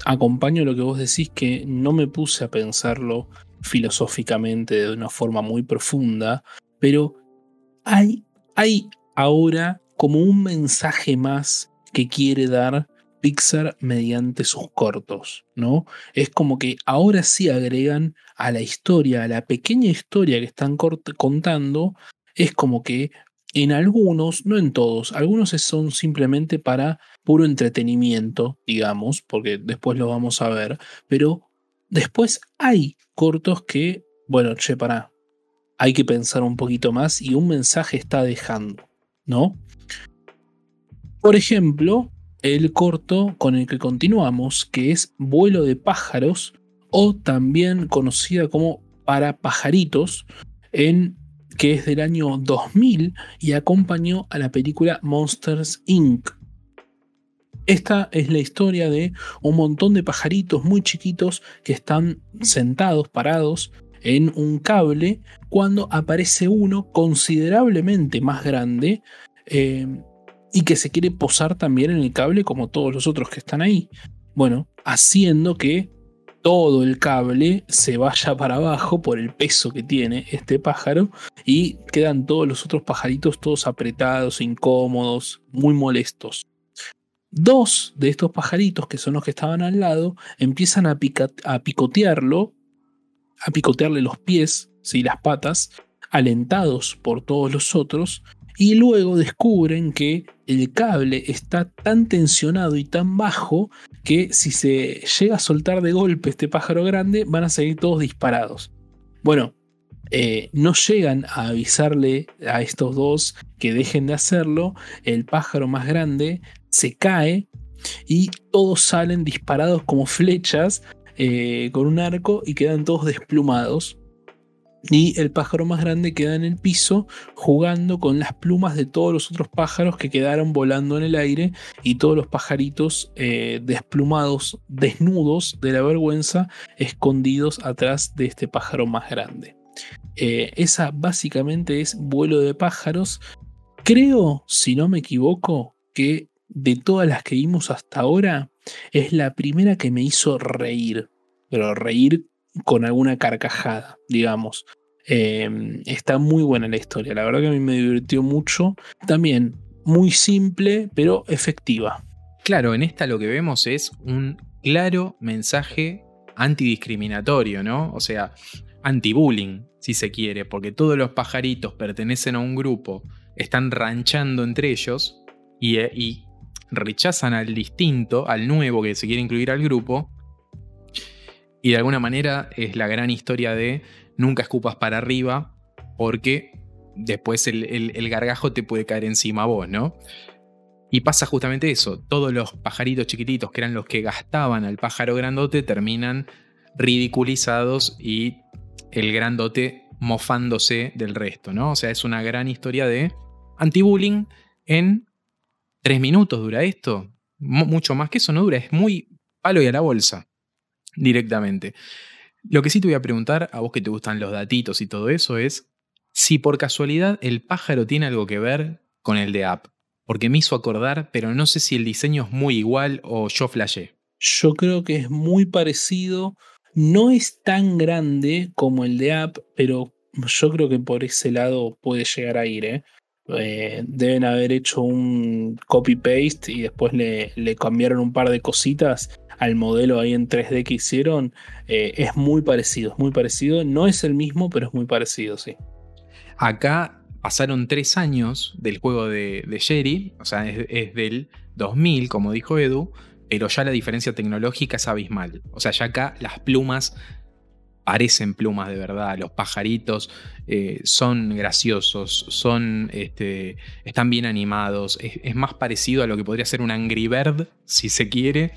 [SPEAKER 1] acompaño lo que vos decís que no me puse a pensarlo filosóficamente de una forma muy profunda, pero hay, hay ahora como un mensaje más que quiere dar Pixar mediante sus cortos, ¿no? Es como que ahora sí agregan a la historia, a la pequeña historia que están contando, es como que en algunos, no en todos, algunos son simplemente para puro entretenimiento, digamos, porque después lo vamos a ver, pero después hay cortos que, bueno, che, para, hay que pensar un poquito más y un mensaje está dejando, ¿no? Por ejemplo, el corto con el que continuamos, que es Vuelo de pájaros, o también conocida como Para pajaritos, en, que es del año 2000 y acompañó a la película Monsters Inc. Esta es la historia de un montón de pajaritos muy chiquitos que están sentados, parados en un cable, cuando aparece uno considerablemente más grande eh, y que se quiere posar también en el cable como todos los otros que están ahí. Bueno, haciendo que todo el cable se vaya para abajo por el peso que tiene este pájaro y quedan todos los otros pajaritos todos apretados, incómodos, muy molestos. Dos de estos pajaritos, que son los que estaban al lado, empiezan a, a picotearlo, a picotearle los pies, y las patas, alentados por todos los otros, y luego descubren que el cable está tan tensionado y tan bajo que si se llega a soltar de golpe este pájaro grande van a seguir todos disparados. Bueno, eh, no llegan a avisarle a estos dos que dejen de hacerlo, el pájaro más grande se cae y todos salen disparados como flechas eh, con un arco y quedan todos desplumados y el pájaro más grande queda en el piso jugando con las plumas de todos los otros pájaros que quedaron volando en el aire y todos los pajaritos eh, desplumados, desnudos de la vergüenza, escondidos atrás de este pájaro más grande. Eh, esa básicamente es vuelo de pájaros. Creo, si no me equivoco, que de todas las que vimos hasta ahora, es la primera que me hizo reír. Pero reír con alguna carcajada, digamos. Em, está muy buena la historia, la verdad que a mí me divirtió mucho. También muy simple, pero efectiva.
[SPEAKER 2] Claro, en esta lo que vemos es un claro mensaje antidiscriminatorio, ¿no? O sea, anti-bullying, si se quiere, porque todos los pajaritos pertenecen a un grupo, están ranchando entre ellos y, y rechazan al distinto, al nuevo que se quiere incluir al grupo, y de alguna manera es la gran historia de nunca escupas para arriba porque después el, gargajo te puede caer encima a vos, ¿no? Y pasa justamente eso, todos los pajaritos chiquititos que eran los que gastaban al pájaro grandote terminan ridiculizados y el grandote mofándose del resto, ¿no? O sea, es una gran historia de anti-bullying en tres minutos dura esto. mucho más que eso no dura, es muy palo y a la bolsa directamente. Lo que sí te voy a preguntar, a vos que te gustan los datitos y todo eso, es si por casualidad el pájaro tiene algo que ver con el de App. Porque me hizo acordar, pero no sé si el diseño es muy igual o yo flashé.
[SPEAKER 1] Yo creo que es muy parecido. No es tan grande como el de App, pero yo creo que por ese lado puede llegar a ir. ¿eh? Eh, deben haber hecho un copy-paste y después le, cambiaron un par de cositas al modelo ahí en 3D que hicieron, eh, es muy parecido, es muy parecido. No es el mismo, pero es muy parecido, sí.
[SPEAKER 2] Acá pasaron tres años del juego de, Jerry, o sea, es, del 2000, como dijo Edu, pero ya la diferencia tecnológica es abismal. O sea, ya acá las plumas parecen plumas de verdad, los pajaritos eh, son graciosos, son, este, están bien animados, es, más parecido a lo que podría ser un Angry Bird, si se quiere,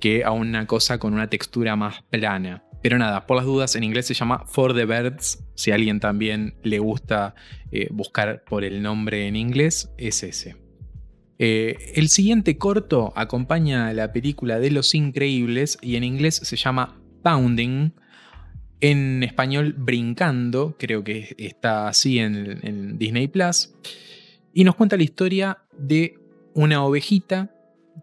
[SPEAKER 2] que a una cosa con una textura más plana. Pero nada, por las dudas, en inglés se llama For the Birds. Si a alguien también le gusta eh, buscar por el nombre en inglés, es ese. Eh, el siguiente corto acompaña a la película de Los Increíbles y en inglés se llama Pounding. En español, Brincando, creo que está así en, Disney Plus. Y nos cuenta la historia de una ovejita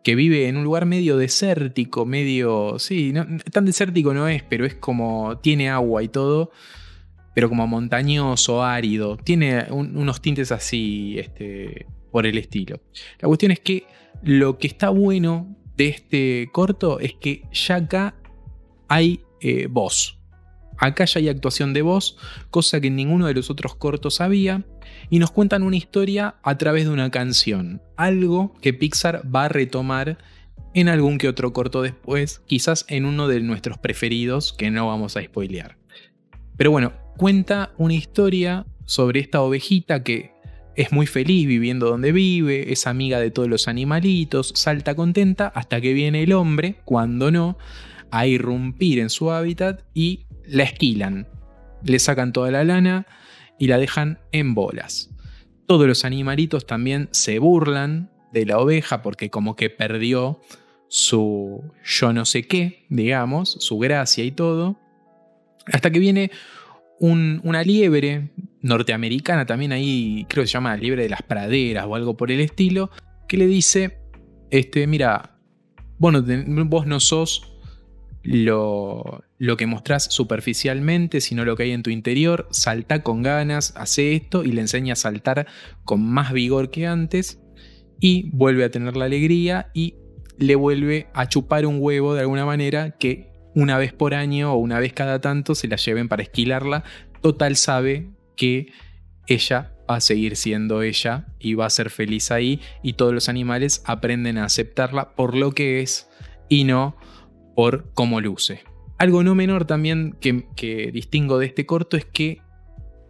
[SPEAKER 2] que vive en un lugar medio desértico, medio. Sí, tan desértico no es, pero es como. tiene agua y todo pero como montañoso, árido. Tiene unos tintes así, este, por el estilo. La cuestión es que lo que está bueno de este corto es que ya acá hay eh, voz. Acá ya hay actuación de voz, cosa que en ninguno de los otros cortos había, y nos cuentan una historia a través de una canción, algo que Pixar va a retomar en algún que otro corto después, quizás en uno de nuestros preferidos que no vamos a spoilear. Pero bueno, cuenta una historia sobre esta ovejita que es muy feliz viviendo donde vive, es amiga de todos los animalitos, salta contenta hasta que viene el hombre, cuando no, a irrumpir en su hábitat y la esquilan. Le sacan toda la lana y la dejan en bolas. Todos los animalitos también se burlan de la oveja porque como que perdió su yo no sé qué, digamos, su gracia y todo. Hasta que viene una liebre norteamericana, también ahí creo que se llama liebre de las praderas o algo por el estilo, que le dice, este, mira, vos vos no sos lo, lo, que mostrás superficialmente, sino lo que hay en tu interior, salta con ganas, hace esto y le enseña a saltar con más vigor que antes y vuelve a tener la alegría y le vuelve a chupar un huevo de alguna manera que una vez por año o una vez cada tanto se la lleven para esquilarla. Total sabe que ella va a seguir siendo ella y va a ser feliz ahí y todos los animales aprenden a aceptarla por lo que es y no por cómo luce. Algo no menor también que, distingo de este corto es que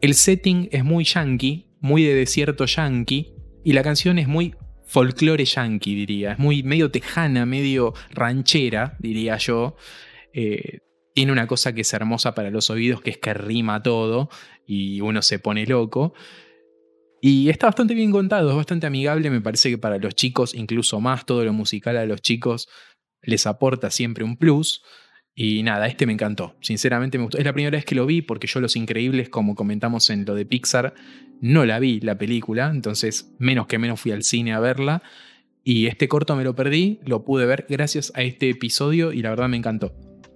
[SPEAKER 2] el setting es muy yankee, muy de desierto yankee y la canción es muy folclore yankee diría, es muy medio tejana, medio ranchera diría yo. Eh, tiene una cosa que es hermosa para los oídos, que es que rima todo y uno se pone loco. Y está bastante bien contado, es bastante amigable, me parece que para los chicos, incluso más, todo lo musical a los chicos les aporta siempre un plus. Y nada, este me encantó, sinceramente me gustó. Es la primera vez que lo vi porque yo Los Increíbles, como comentamos en lo de Pixar, no la vi la película, entonces menos que menos fui al cine a verla. Y este corto me lo perdí, lo pude ver gracias a este episodio y la verdad me encantó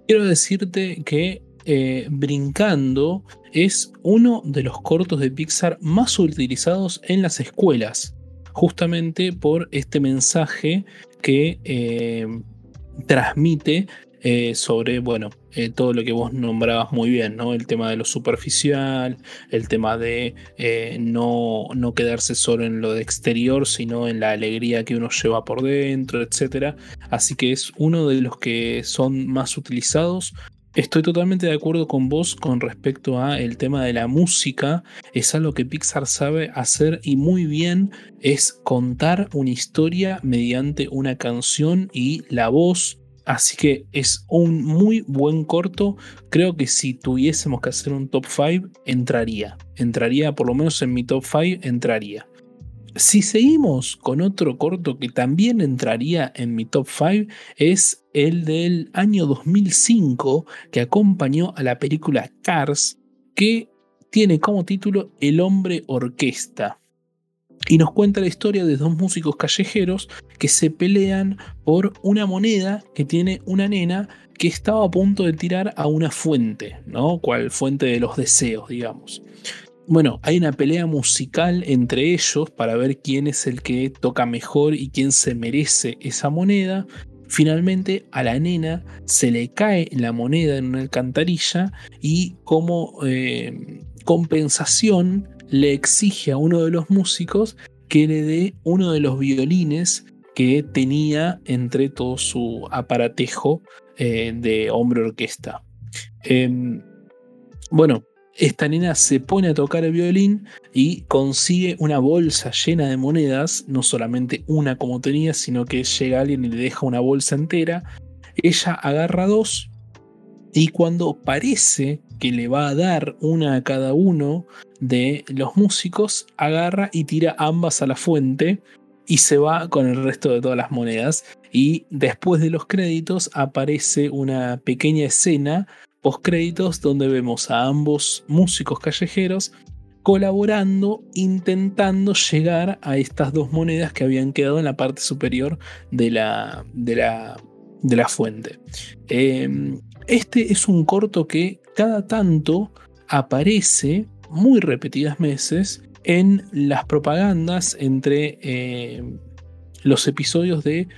[SPEAKER 1] quiero decirte que eh, Brincando es uno de los cortos de Pixar más utilizados en las escuelas, justamente por este mensaje que eh, transmite eh, sobre, bueno, eh, todo lo que vos nombrabas muy bien, ¿no? El tema de lo superficial, el tema de eh, no, no, quedarse solo en lo de exterior, sino en la alegría que uno lleva por dentro, etc. Así que es uno de los que son más utilizados. Estoy totalmente de acuerdo con vos con respecto a el tema de la música. Es algo que Pixar sabe hacer y muy bien es contar una historia mediante una canción y la voz Así que es un muy buen corto. Creo que si tuviésemos que hacer un top 5, entraría. Entraría, por lo menos en mi top 5, entraría. Si seguimos con otro corto que también entraría en mi top 5, es el del año 2005 que acompañó a la película Cars, que tiene como título El hombre orquesta y nos cuenta la historia de dos músicos callejeros que se pelean por una moneda que tiene una nena que estaba a punto de tirar a una fuente, ¿no? Cual fuente de los deseos, digamos. Bueno, hay una pelea musical entre ellos para ver quién es el que toca mejor y quién se merece esa moneda. Finalmente a la nena se le cae la moneda en una alcantarilla y como eh, compensación le exige a uno de los músicos que le dé uno de los violines que tenía entre todo su aparatejo eh, de hombre orquesta. Em, bueno, esta nena se pone a tocar el violín y consigue una bolsa llena de monedas, no solamente una como tenía, sino que llega alguien y le deja una bolsa entera. Ella agarra dos y cuando parece que le va a dar una a cada uno de los músicos, agarra y tira ambas a la fuente y se va con el resto de todas las monedas. Y después de los créditos aparece una pequeña escena post créditos donde vemos a ambos músicos callejeros colaborando, intentando llegar a estas dos monedas que habían quedado en la parte superior de la, de la, de la fuente. Em, este es un corto que cada tanto aparece muy repetidas veces en las propagandas entre eh, los episodios de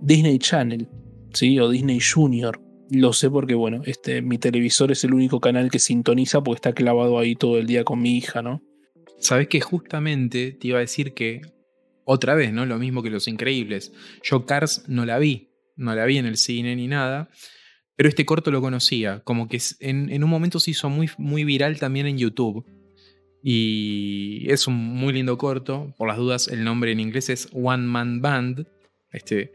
[SPEAKER 1] Disney Channel, ¿sí? O Disney Junior. Lo sé porque, bueno, este, mi televisor es el único canal que sintoniza porque está clavado ahí todo el día con mi hija, ¿no?
[SPEAKER 2] Sabes que justamente te iba a decir que, otra vez, ¿no? Lo mismo que Los Increíbles. Yo Cars no la vi, no la vi en el cine ni nada, pero este corto lo conocía, como que en, un momento se hizo muy, muy viral también en YouTube. Y es un muy lindo corto. Por las dudas, el nombre en inglés es One Man Band. Este,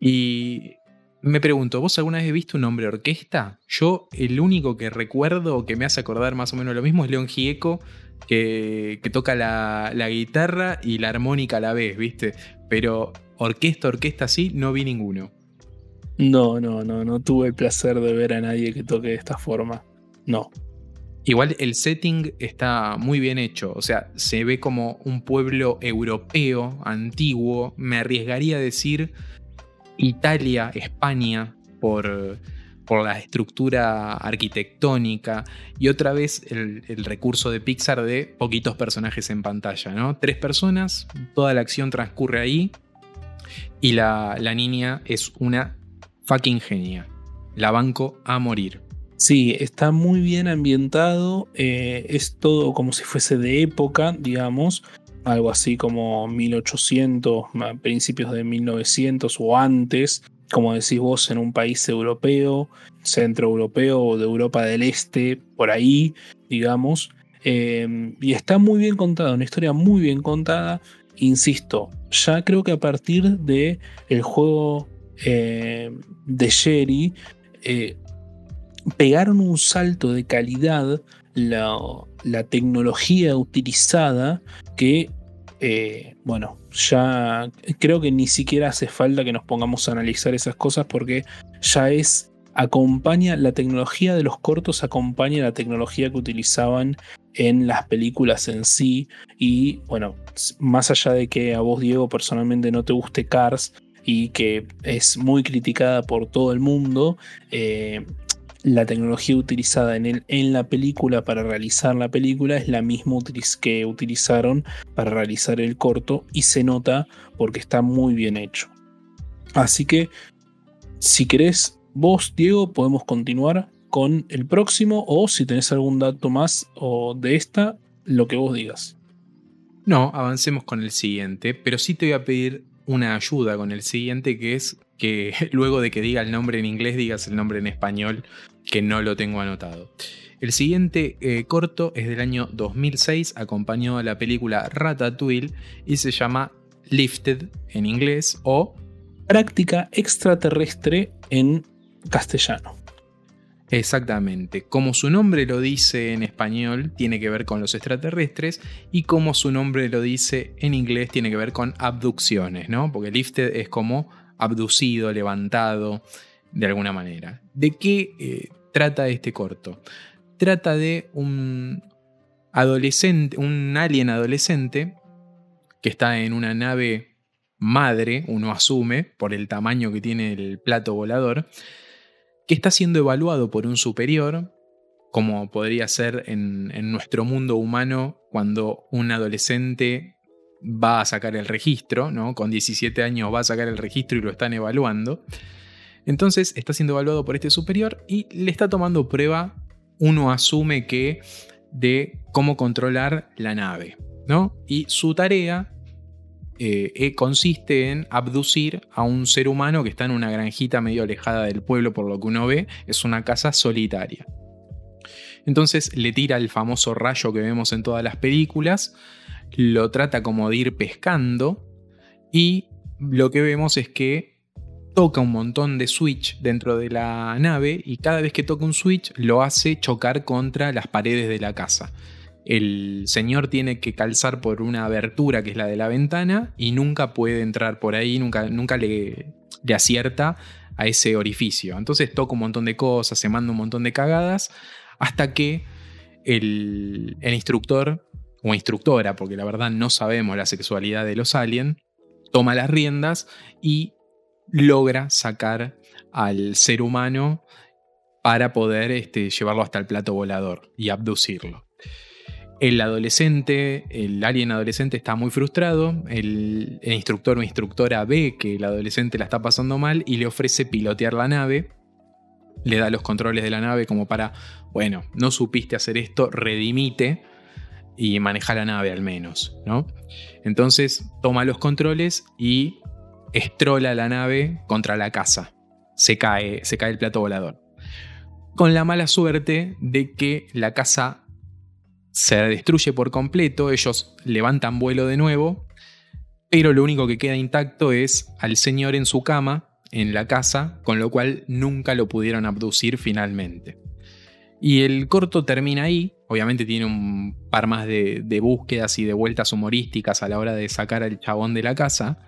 [SPEAKER 2] y me pregunto, ¿vos alguna vez has visto un nombre orquesta? Yo, el único que recuerdo que me hace acordar más o menos lo mismo es León Gieco, que, toca la, la, guitarra y la armónica a la vez, ¿viste? Pero orquesta, orquesta así, no vi ninguno.
[SPEAKER 1] No, no, no, no tuve el placer de ver a nadie que toque de esta forma. No.
[SPEAKER 2] Igual el setting está muy bien hecho, o sea, se ve como un pueblo europeo, antiguo, me arriesgaría a decir Italia, España, por, por la estructura arquitectónica y otra vez el, recurso de Pixar de poquitos personajes en pantalla, ¿no? Tres personas, toda la acción transcurre ahí y la, la niña es una fucking genia. La banco a morir.
[SPEAKER 1] Sí, está muy bien ambientado, eh, es todo como si fuese de época, digamos, algo así como 1800, principios de 1900 o antes, como decís vos, en un país europeo, centro europeo o de Europa del Este, por ahí, digamos. Em, y está muy bien contada, una historia muy bien contada. Insisto, ya creo que a partir de el juego eh, de Sherry, eh, pegaron un salto de calidad la, tecnología utilizada que, eh, bueno, ya creo que ni siquiera hace falta que nos pongamos a analizar esas cosas porque ya es, acompaña, la tecnología de los cortos acompaña la tecnología que utilizaban en las películas en sí. Y bueno, más allá de que a vos Diego personalmente no te guste Cars, y que es muy criticada por todo el mundo, eh, la tecnología utilizada en, el, en la película para realizar la película es la misma que utilizaron para realizar el corto y se nota porque está muy bien hecho. Así que, si querés, vos, Diego, podemos continuar con el próximo o si tenés algún dato más o de esta, lo que vos digas.
[SPEAKER 2] No, avancemos con el siguiente, pero sí te voy a pedir una ayuda con el siguiente, que es que luego de que diga el nombre en inglés, digas el nombre en español, que no lo tengo anotado. El siguiente eh, corto es del año 2006, acompañó a la película Ratatouille y se llama Lifted en inglés o
[SPEAKER 1] Práctica extraterrestre en castellano.
[SPEAKER 2] Exactamente. Como su nombre lo dice en español, tiene que ver con los extraterrestres, y como su nombre lo dice en inglés, tiene que ver con abducciones, ¿no? Porque lifted es como abducido, levantado, de alguna manera. ¿De qué eh, trata este corto? Trata de un adolescente, un alien adolescente que está en una nave madre, uno asume, por el tamaño que tiene el plato volador, que está siendo evaluado por un superior, como podría ser en, nuestro mundo humano cuando un adolescente va a sacar el registro, ¿no? Con 17 años va a sacar el registro y lo están evaluando. Entonces está siendo evaluado por este superior y le está tomando prueba, uno asume que de cómo controlar la nave, ¿no? Y su tarea eh, eh, consiste en abducir a un ser humano que está en una granjita medio alejada del pueblo, por lo que uno ve, es una casa solitaria. Entonces le tira el famoso rayo que vemos en todas las películas, lo trata como de ir pescando y lo que vemos es que toca un montón de switch dentro de la nave y cada vez que toca un switch lo hace chocar contra las paredes de la casa. El señor tiene que calzar por una abertura que es la de la ventana y nunca puede entrar por ahí, nunca, nunca le, le acierta a ese orificio. Entonces toca un montón de cosas, se manda un montón de cagadas, hasta que el, el instructor o instructora, porque la verdad no sabemos la sexualidad de los aliens, toma las riendas y logra sacar al ser humano para poder este, llevarlo hasta el plato volador y abducirlo. El adolescente, el alien adolescente está muy frustrado, el, instructor o instructora ve que el adolescente la está pasando mal y le ofrece pilotear la nave, le da los controles de la nave como para, bueno, no supiste hacer esto, redimite y maneja la nave al menos, ¿no? Entonces toma los controles y estrola la nave contra la casa. Se cae, se cae el plato volador. Con la mala suerte de que la casa se destruye por completo, ellos levantan vuelo de nuevo, pero lo único que queda intacto es al señor en su cama, en la casa, con lo cual nunca lo pudieron abducir finalmente. Y el corto termina ahí, obviamente tiene un par más de, búsquedas y de vueltas humorísticas a la hora de sacar al chabón de la casa,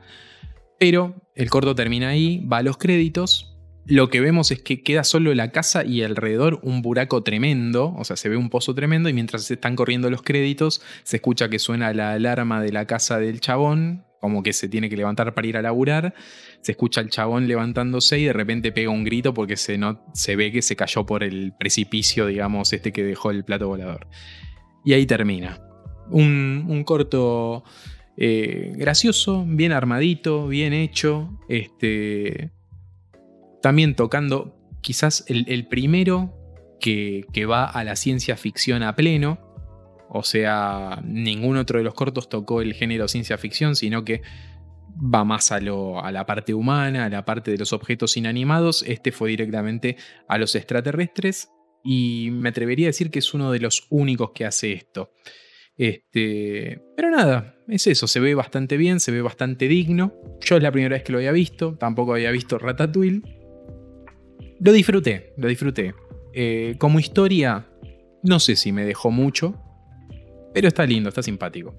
[SPEAKER 2] pero el corto termina ahí, va a los créditos. Lo que vemos es que queda solo la casa y alrededor un buraco tremendo, o sea, se ve un pozo tremendo y mientras se están corriendo los créditos se escucha que suena la alarma de la casa del chabón, como que se tiene que levantar para ir a laburar, se escucha el chabón levantándose y de repente pega un grito porque se, no, se ve que se cayó por el precipicio, digamos, este que dejó el plato volador. Y ahí termina. Un, corto eh, gracioso, bien armadito, bien hecho. Este, también tocando quizás el, primero que, va a la ciencia ficción a pleno. O sea, ningún otro de los cortos tocó el género ciencia ficción, sino que va más a, lo, a la parte humana, a la parte de los objetos inanimados. Este fue directamente a los extraterrestres y me atrevería a decir que es uno de los únicos que hace esto. Este, pero nada, es eso, se ve bastante bien, se ve bastante digno. Yo es la primera vez que lo había visto, tampoco había visto Ratatouille. Lo disfruté, lo disfruté. Eh, como historia, no sé si me dejó mucho, pero está lindo, está simpático.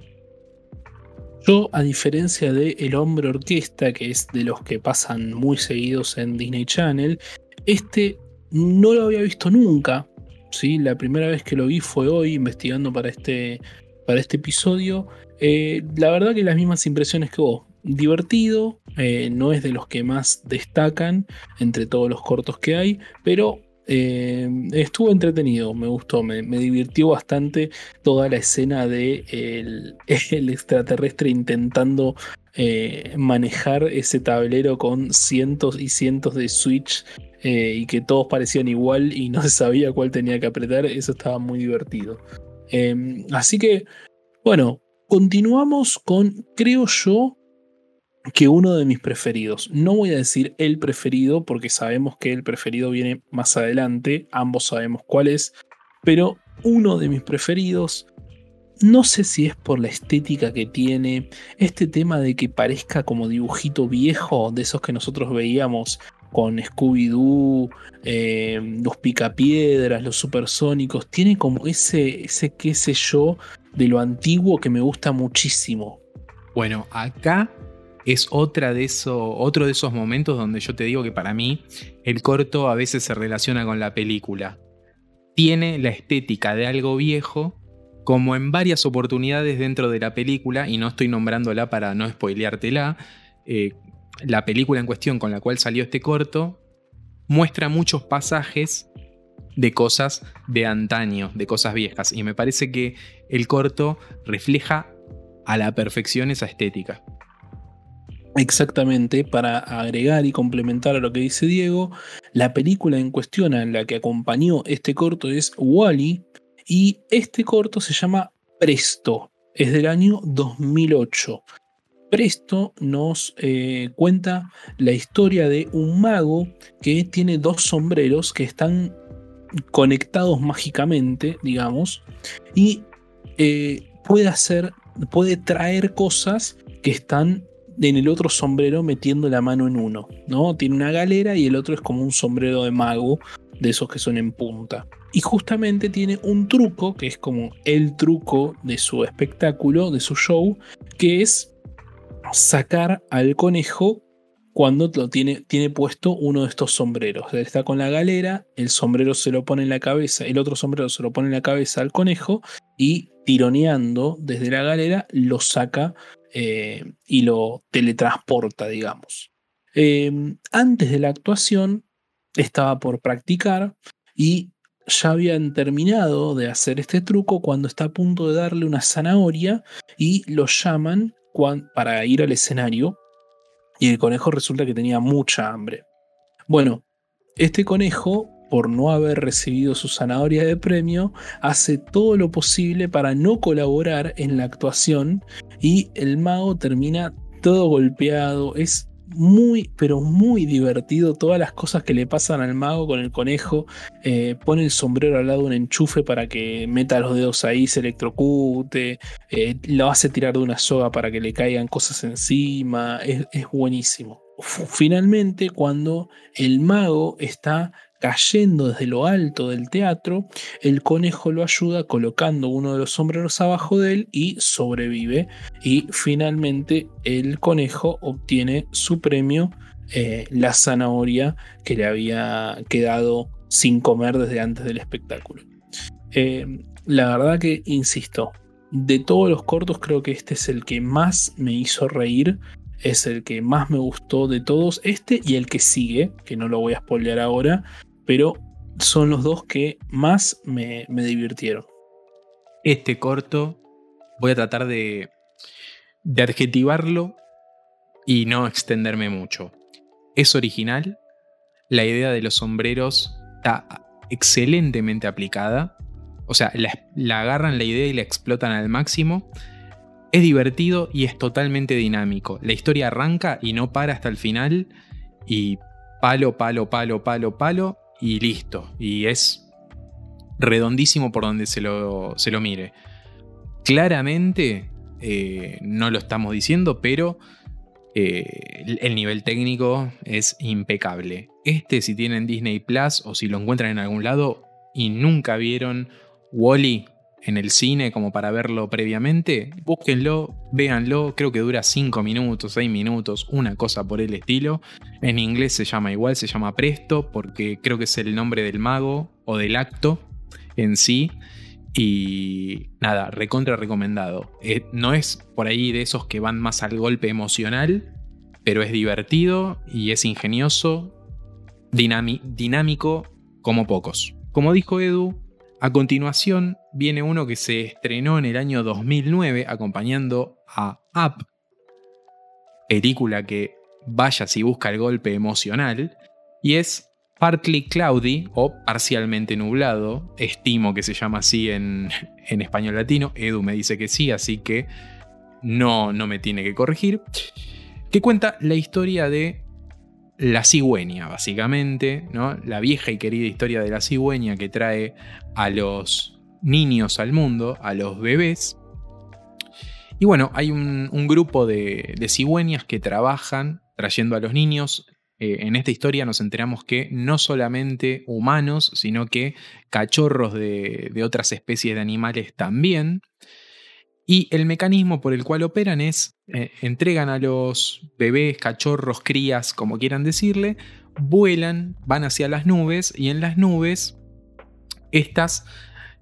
[SPEAKER 1] Yo, a diferencia de El Hombre Orquesta, que es de los que pasan muy seguidos en Disney Channel, este no lo había visto nunca. ¿sí? La primera vez que lo vi fue hoy, investigando para este, para este episodio. Eh, la verdad que las mismas impresiones que vos. Divertido, eh, no es de los que más destacan entre todos los cortos que hay, pero eh, estuvo entretenido, me gustó, me, divirtió bastante toda la escena de el, extraterrestre intentando manejar ese tablero con cientos y cientos de switch y que todos parecían igual y no se sabía cuál tenía que apretar, eso estaba muy divertido. Em, así que, bueno, continuamos con, creo yo, que uno de mis preferidos. No voy a decir el preferido porque sabemos que el preferido viene más adelante, ambos sabemos cuál es, pero uno de mis preferidos, no sé si es por la estética que tiene, este tema de que parezca como dibujito viejo, de esos que nosotros veíamos con Scooby-Doo, eh, los picapiedras, los supersónicos, tiene como ese, ese qué sé yo de lo antiguo que me gusta muchísimo.
[SPEAKER 2] Bueno, acá es otro de esos momentos donde yo te digo que para mí el corto a veces se relaciona con la película. Tiene la estética de algo viejo, como en varias oportunidades dentro de la película, y no estoy nombrándola para no spoileártela, eh, la película en cuestión con la cual salió este corto muestra muchos pasajes de cosas de antaño, de cosas viejas. Y me parece que el corto refleja a la perfección esa estética.
[SPEAKER 1] Exactamente, para agregar y complementar a lo que dice Diego, la película en cuestión en la que acompañó este corto es Wally y este corto se llama Presto, es del año 2008. Presto nos eh, cuenta la historia de un mago que tiene dos sombreros que están conectados mágicamente, digamos, y eh, puede hacer, puede traer cosas que están en el otro sombrero metiendo la mano en uno, ¿no? Tiene una galera y el otro es como un sombrero de mago de esos que son en punta. Y justamente tiene un truco, que es como el truco de su espectáculo, de su show, que es sacar al conejo cuando lo tiene, tiene puesto uno de estos sombreros. Está con la galera, el sombrero se lo pone en la cabeza, el otro sombrero se lo pone en la cabeza al conejo y tironeando desde la galera lo saca eh, y lo teletransporta, digamos. Em, antes de la actuación estaba por practicar y ya habían terminado de hacer este truco cuando está a punto de darle una zanahoria y lo llaman para ir al escenario y el conejo resulta que tenía mucha hambre. Bueno, este conejo, por no haber recibido su zanahoria de premio, hace todo lo posible para no colaborar en la actuación y el mago termina todo golpeado. Es muy, pero muy divertido todas las cosas que le pasan al mago con el conejo. Eh, pone el sombrero al lado de un enchufe para que meta los dedos ahí, se electrocute. Eh, lo hace tirar de una soga para que le caigan cosas encima. Es, es buenísimo. Finalmente, cuando el mago está cayendo desde lo alto del teatro, el conejo lo ayuda colocando uno de los sombreros abajo de él y sobrevive. Y finalmente el conejo obtiene su premio, eh, la zanahoria que le había quedado sin comer desde antes del espectáculo. Eh, la verdad que, insisto, de todos los cortos creo que este es el que más me hizo reír es el que más me gustó de todos, este y el que sigue, que no lo voy a spoilear ahora, pero son los dos que más me, divirtieron.
[SPEAKER 2] Este corto voy a tratar de, de adjetivarlo y no extenderme mucho. Es original, la idea de los sombreros está excelentemente aplicada, o sea, la, la, agarran la idea y la explotan al máximo. Es divertido y es totalmente dinámico. La historia arranca y no para hasta el final y palo, palo, palo, palo, palo y listo. Y es redondísimo por donde se lo, se lo mire. Claramente, eh, no lo estamos diciendo, pero eh, el nivel técnico es impecable. Este, si tienen Disney Plus o si lo encuentran en algún lado y nunca vieron Wally, en el cine como para verlo previamente, búsquenlo, véanlo, creo que dura 5 minutos, 6 minutos, una cosa por el estilo. En inglés se llama igual, se llama Presto, porque creo que es el nombre del mago o del acto en sí. Y nada, recontra recomendado. Eh, no es por ahí de esos que van más al golpe emocional, pero es divertido y es ingenioso, dinámico como pocos. Como dijo Edu, a continuación viene uno que se estrenó en el año 2009 acompañando a Up, película que vaya si busca el golpe emocional, y es Partly Cloudy o parcialmente nublado, estimo que se llama así en, en español latino, Edu me dice que sí, así que no, no me tiene que corregir, que cuenta la historia de la cigüeña, básicamente, ¿no? La vieja y querida historia de la cigüeña que trae a los niños al mundo, a los bebés. Y bueno, hay un, grupo de, cigüeñas que trabajan trayendo a los niños. Eh, en esta historia nos enteramos que no solamente humanos, sino que cachorros de, de otras especies de animales también. Y el mecanismo por el cual operan es, eh, entregan a los bebés, cachorros, crías, como quieran decirle, vuelan, van hacia las nubes y en las nubes, estas,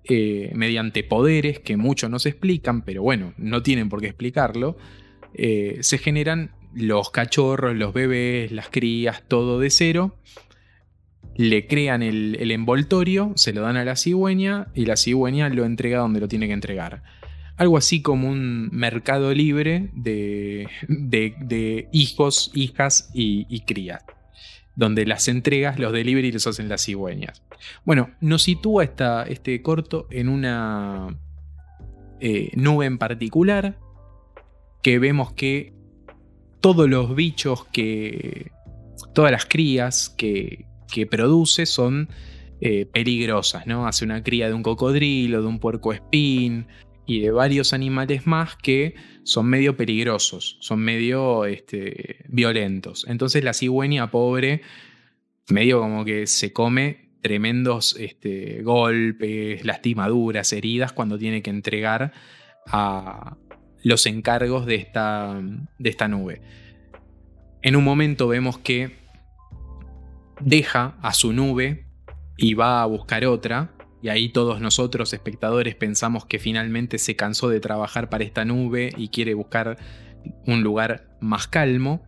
[SPEAKER 2] eh, mediante poderes que muchos no se explican, pero bueno, no tienen por qué explicarlo, eh, se generan los cachorros, los bebés, las crías, todo de cero. Le crean el, el envoltorio, se lo dan a la cigüeña y la cigüeña lo entrega donde lo tiene que entregar algo así como un mercado libre de, hijos, hijas y, crías, donde las entregas, los delivery los hacen las cigüeñas. Bueno, nos sitúa este corto en una eh, nube en particular, que vemos que todos los bichos que, todas las crías que, produce son eh, peligrosas, ¿no? Hace una cría de un cocodrilo, de un puerco espín, y de varios animales más que son medio peligrosos, son medio este, violentos. Entonces la cigüeña pobre, medio como que se come tremendos este, golpes, lastimaduras, heridas cuando tiene que entregar a los encargos de esta, de esta nube. En un momento vemos que deja a su nube y va a buscar otra, y ahí todos nosotros, espectadores, pensamos que finalmente se cansó de trabajar para esta nube y quiere buscar un lugar más calmo.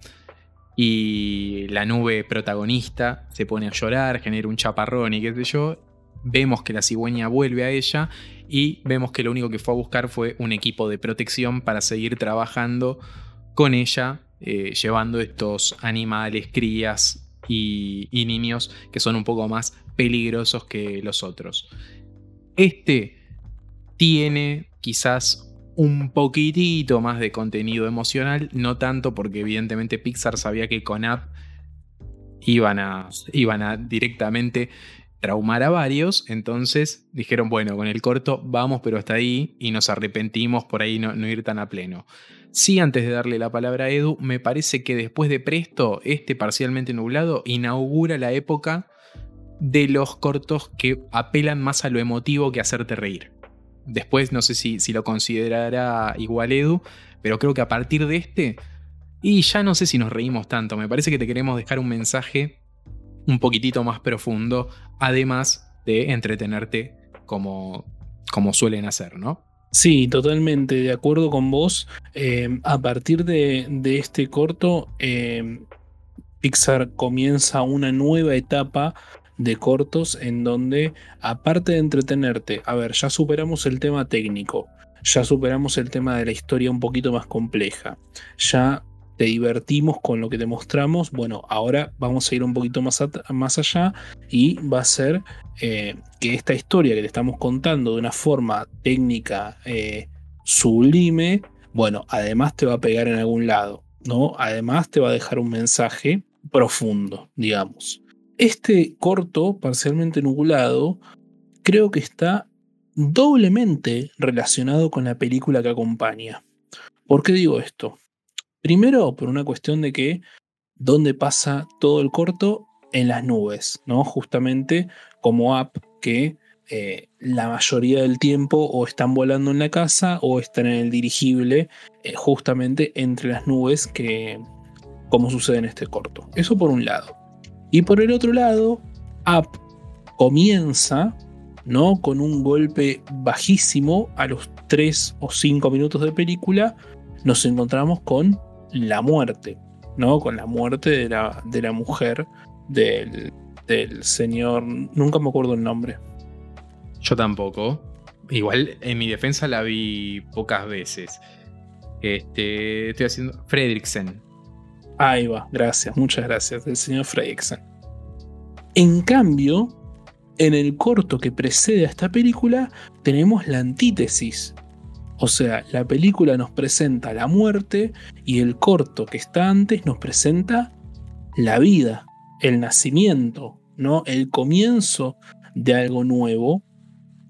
[SPEAKER 2] Y la nube protagonista se pone a llorar, genera un chaparrón y qué sé yo. Vemos que la cigüeña vuelve a ella y vemos que lo único que fue a buscar fue un equipo de protección para seguir trabajando con ella, eh, llevando estos animales, crías y, niños que son un poco más peligrosos que los otros. Este tiene quizás un poquitito más de contenido emocional, no tanto porque evidentemente Pixar sabía que con App iban a, iban a directamente traumar a varios, entonces dijeron, bueno, con el corto vamos, pero hasta ahí, y nos arrepentimos por ahí no ir tan a pleno. Sí, antes de darle la palabra a Edu, me parece que después de Presto, este parcialmente nublado inaugura la época de los cortos que apelan más a lo emotivo que a hacerte reír. Después no sé si, si lo considerará igual Edu, pero creo que a partir de este, y ya no sé si nos reímos tanto, me parece que te queremos dejar un mensaje un poquitito más profundo, además de entretenerte como, como suelen hacer, ¿no?
[SPEAKER 1] Sí, totalmente de acuerdo con vos. Eh, a partir de, este corto, eh, Pixar comienza una nueva etapa de cortos en donde, aparte de entretenerte, a ver, ya superamos el tema técnico, ya superamos el tema de la historia un poquito más compleja, ya te divertimos con lo que te mostramos, bueno, ahora vamos a ir un poquito más, más allá y va a ser eh, que esta historia que te estamos contando de una forma técnica eh, sublime, bueno, además te va a pegar en algún lado, ¿no? Además te va a dejar un mensaje profundo, digamos. Este corto, parcialmente nublado, creo que está doblemente relacionado con la película que acompaña. ¿Por qué digo esto? Primero, por una cuestión de que ¿dónde pasa todo el corto? En las nubes, ¿no? Justamente como app que eh, la mayoría del tiempo o están volando en la casa o están en el dirigible, eh, justamente entre las nubes, que como sucede en este corto. Eso por un lado. Y por el otro lado, Up comienza ¿no? con un golpe bajísimo a los 3 o 5 minutos de película. Nos encontramos con la muerte, ¿no? Con la muerte de la, de la mujer del, del señor. Nunca me acuerdo el nombre.
[SPEAKER 2] Yo tampoco. Igual en mi defensa la vi pocas veces. Este, estoy haciendo. Fredriksen.
[SPEAKER 1] Ahí va, gracias, muchas gracias, del señor Fredrickson. En cambio, en el corto que precede a esta película, tenemos la antítesis. O sea, la película nos presenta la muerte y el corto que está antes nos presenta la vida, el nacimiento, ¿no? El comienzo de algo nuevo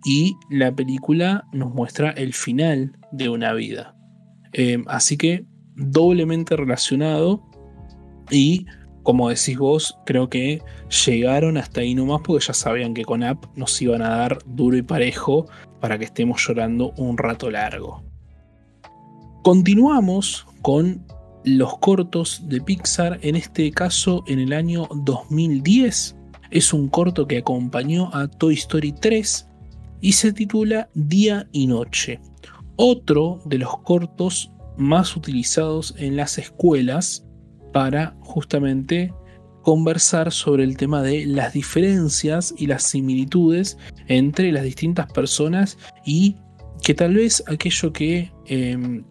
[SPEAKER 1] y la película nos muestra el final de una vida. Eh, así que doblemente relacionado y como decís vos, creo que llegaron hasta ahí nomás porque ya sabían que con App nos iban a dar duro y parejo para que estemos llorando un rato largo. Continuamos con los cortos de Pixar, en este caso en el año 2010. Es un corto que acompañó a Toy Story 3 y se titula Día y Noche. Otro de los cortos más utilizados en las escuelas para justamente conversar sobre el tema de las diferencias y las similitudes entre las distintas personas y que tal vez aquello que em,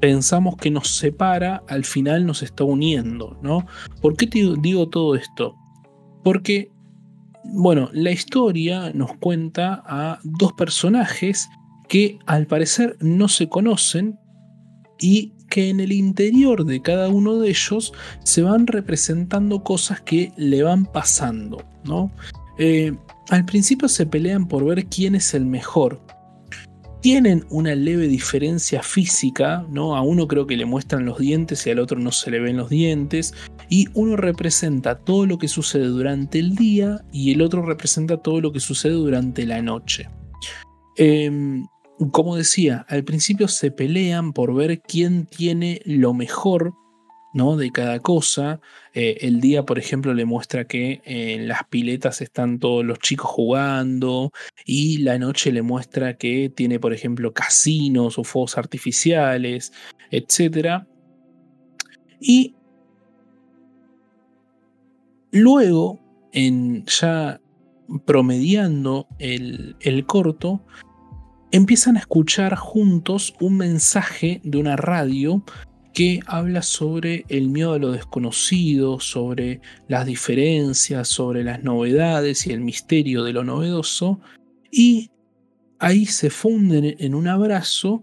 [SPEAKER 1] pensamos que nos separa al final nos está uniendo, ¿no? ¿Por qué te digo todo esto? Porque, bueno, la historia nos cuenta a dos personajes que al parecer no se conocen y que en el interior de cada uno de ellos se van representando cosas que le van pasando, ¿no? Eh, al principio se pelean por ver quién es el mejor. Tienen una leve diferencia física, ¿no? A uno creo que le muestran los dientes y al otro no se le ven los dientes. y uno representa todo lo que sucede durante el día y el otro representa todo lo que sucede durante la noche. Em, como decía, al principio se pelean por ver quién tiene lo mejor ¿no? de cada cosa. Eh, el día, por ejemplo, le muestra que en las piletas están todos los chicos jugando y la noche le muestra que tiene, por ejemplo, casinos o fuegos artificiales, etc. Y luego, en ya promediando el, el corto, empiezan a escuchar juntos un mensaje de una radio que habla sobre el miedo a lo desconocido, sobre las diferencias, sobre las novedades y el misterio de lo novedoso, y ahí se funden en un abrazo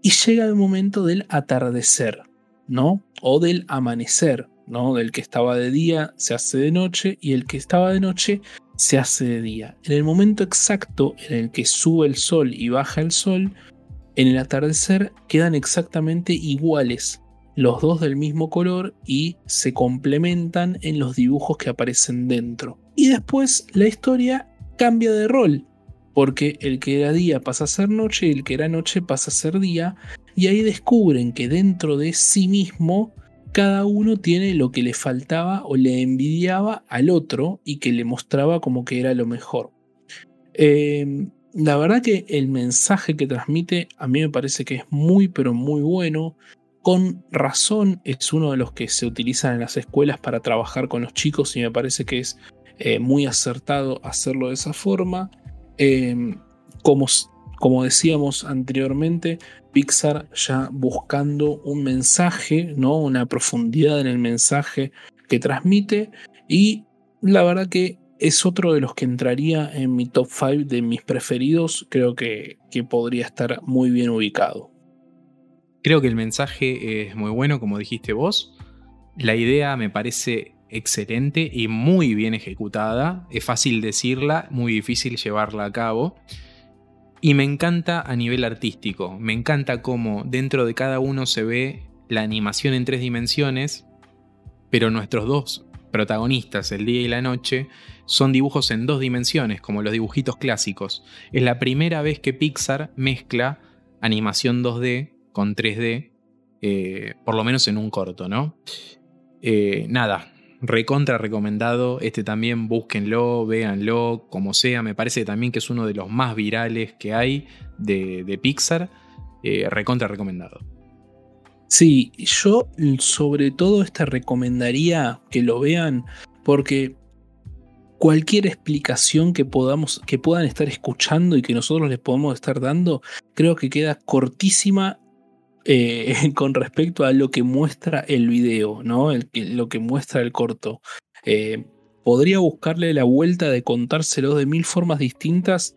[SPEAKER 1] y llega el momento del atardecer, ¿no? O del amanecer, ¿no? Del que estaba de día se hace de noche y el que estaba de noche se hace de día. En el momento exacto en el que sube el sol y baja el sol, en el atardecer quedan exactamente iguales, los dos del mismo color y se complementan en los dibujos que aparecen dentro. Y después la historia cambia de rol, porque el que era día pasa a ser noche y el que era noche pasa a ser día, y ahí descubren que dentro de sí mismo cada uno tiene lo que le faltaba o le envidiaba al otro y que le mostraba como que era lo mejor. Em, la verdad que el mensaje que transmite a mí me parece que es muy pero muy bueno. Con razón es uno de los que se utilizan en las escuelas para trabajar con los chicos y me parece que es eh, muy acertado hacerlo de esa forma. Em, como, como decíamos anteriormente, Pixar ya buscando un mensaje, ¿no? una profundidad en el mensaje que transmite y la verdad que es otro de los que entraría en mi top 5 de mis preferidos, creo que, que podría estar muy bien ubicado.
[SPEAKER 2] Creo que el mensaje es muy bueno, como dijiste vos. La idea me parece excelente y muy bien ejecutada. Es fácil decirla, muy difícil llevarla a cabo. Y me encanta a nivel artístico, me encanta cómo dentro de cada uno se ve la animación en tres dimensiones, pero nuestros dos protagonistas, el día y la noche, son dibujos en dos dimensiones, como los dibujitos clásicos. Es la primera vez que Pixar mezcla animación 2D con 3D, eh, por lo menos en un corto, ¿no? Eh, nada, recontra recomendado. Este también búsquenlo, véanlo, como sea. Me parece también que es uno de los más virales que hay de, Pixar. Eh, recontra recomendado.
[SPEAKER 1] Sí, yo sobre todo este recomendaría que lo vean porque cualquier explicación que podamos que puedan estar escuchando y que nosotros les podamos estar dando creo que queda cortísima eh, con respecto a lo que muestra el video, ¿no? lo que muestra el corto. Eh, podría buscarle la vuelta de contárselo de mil formas distintas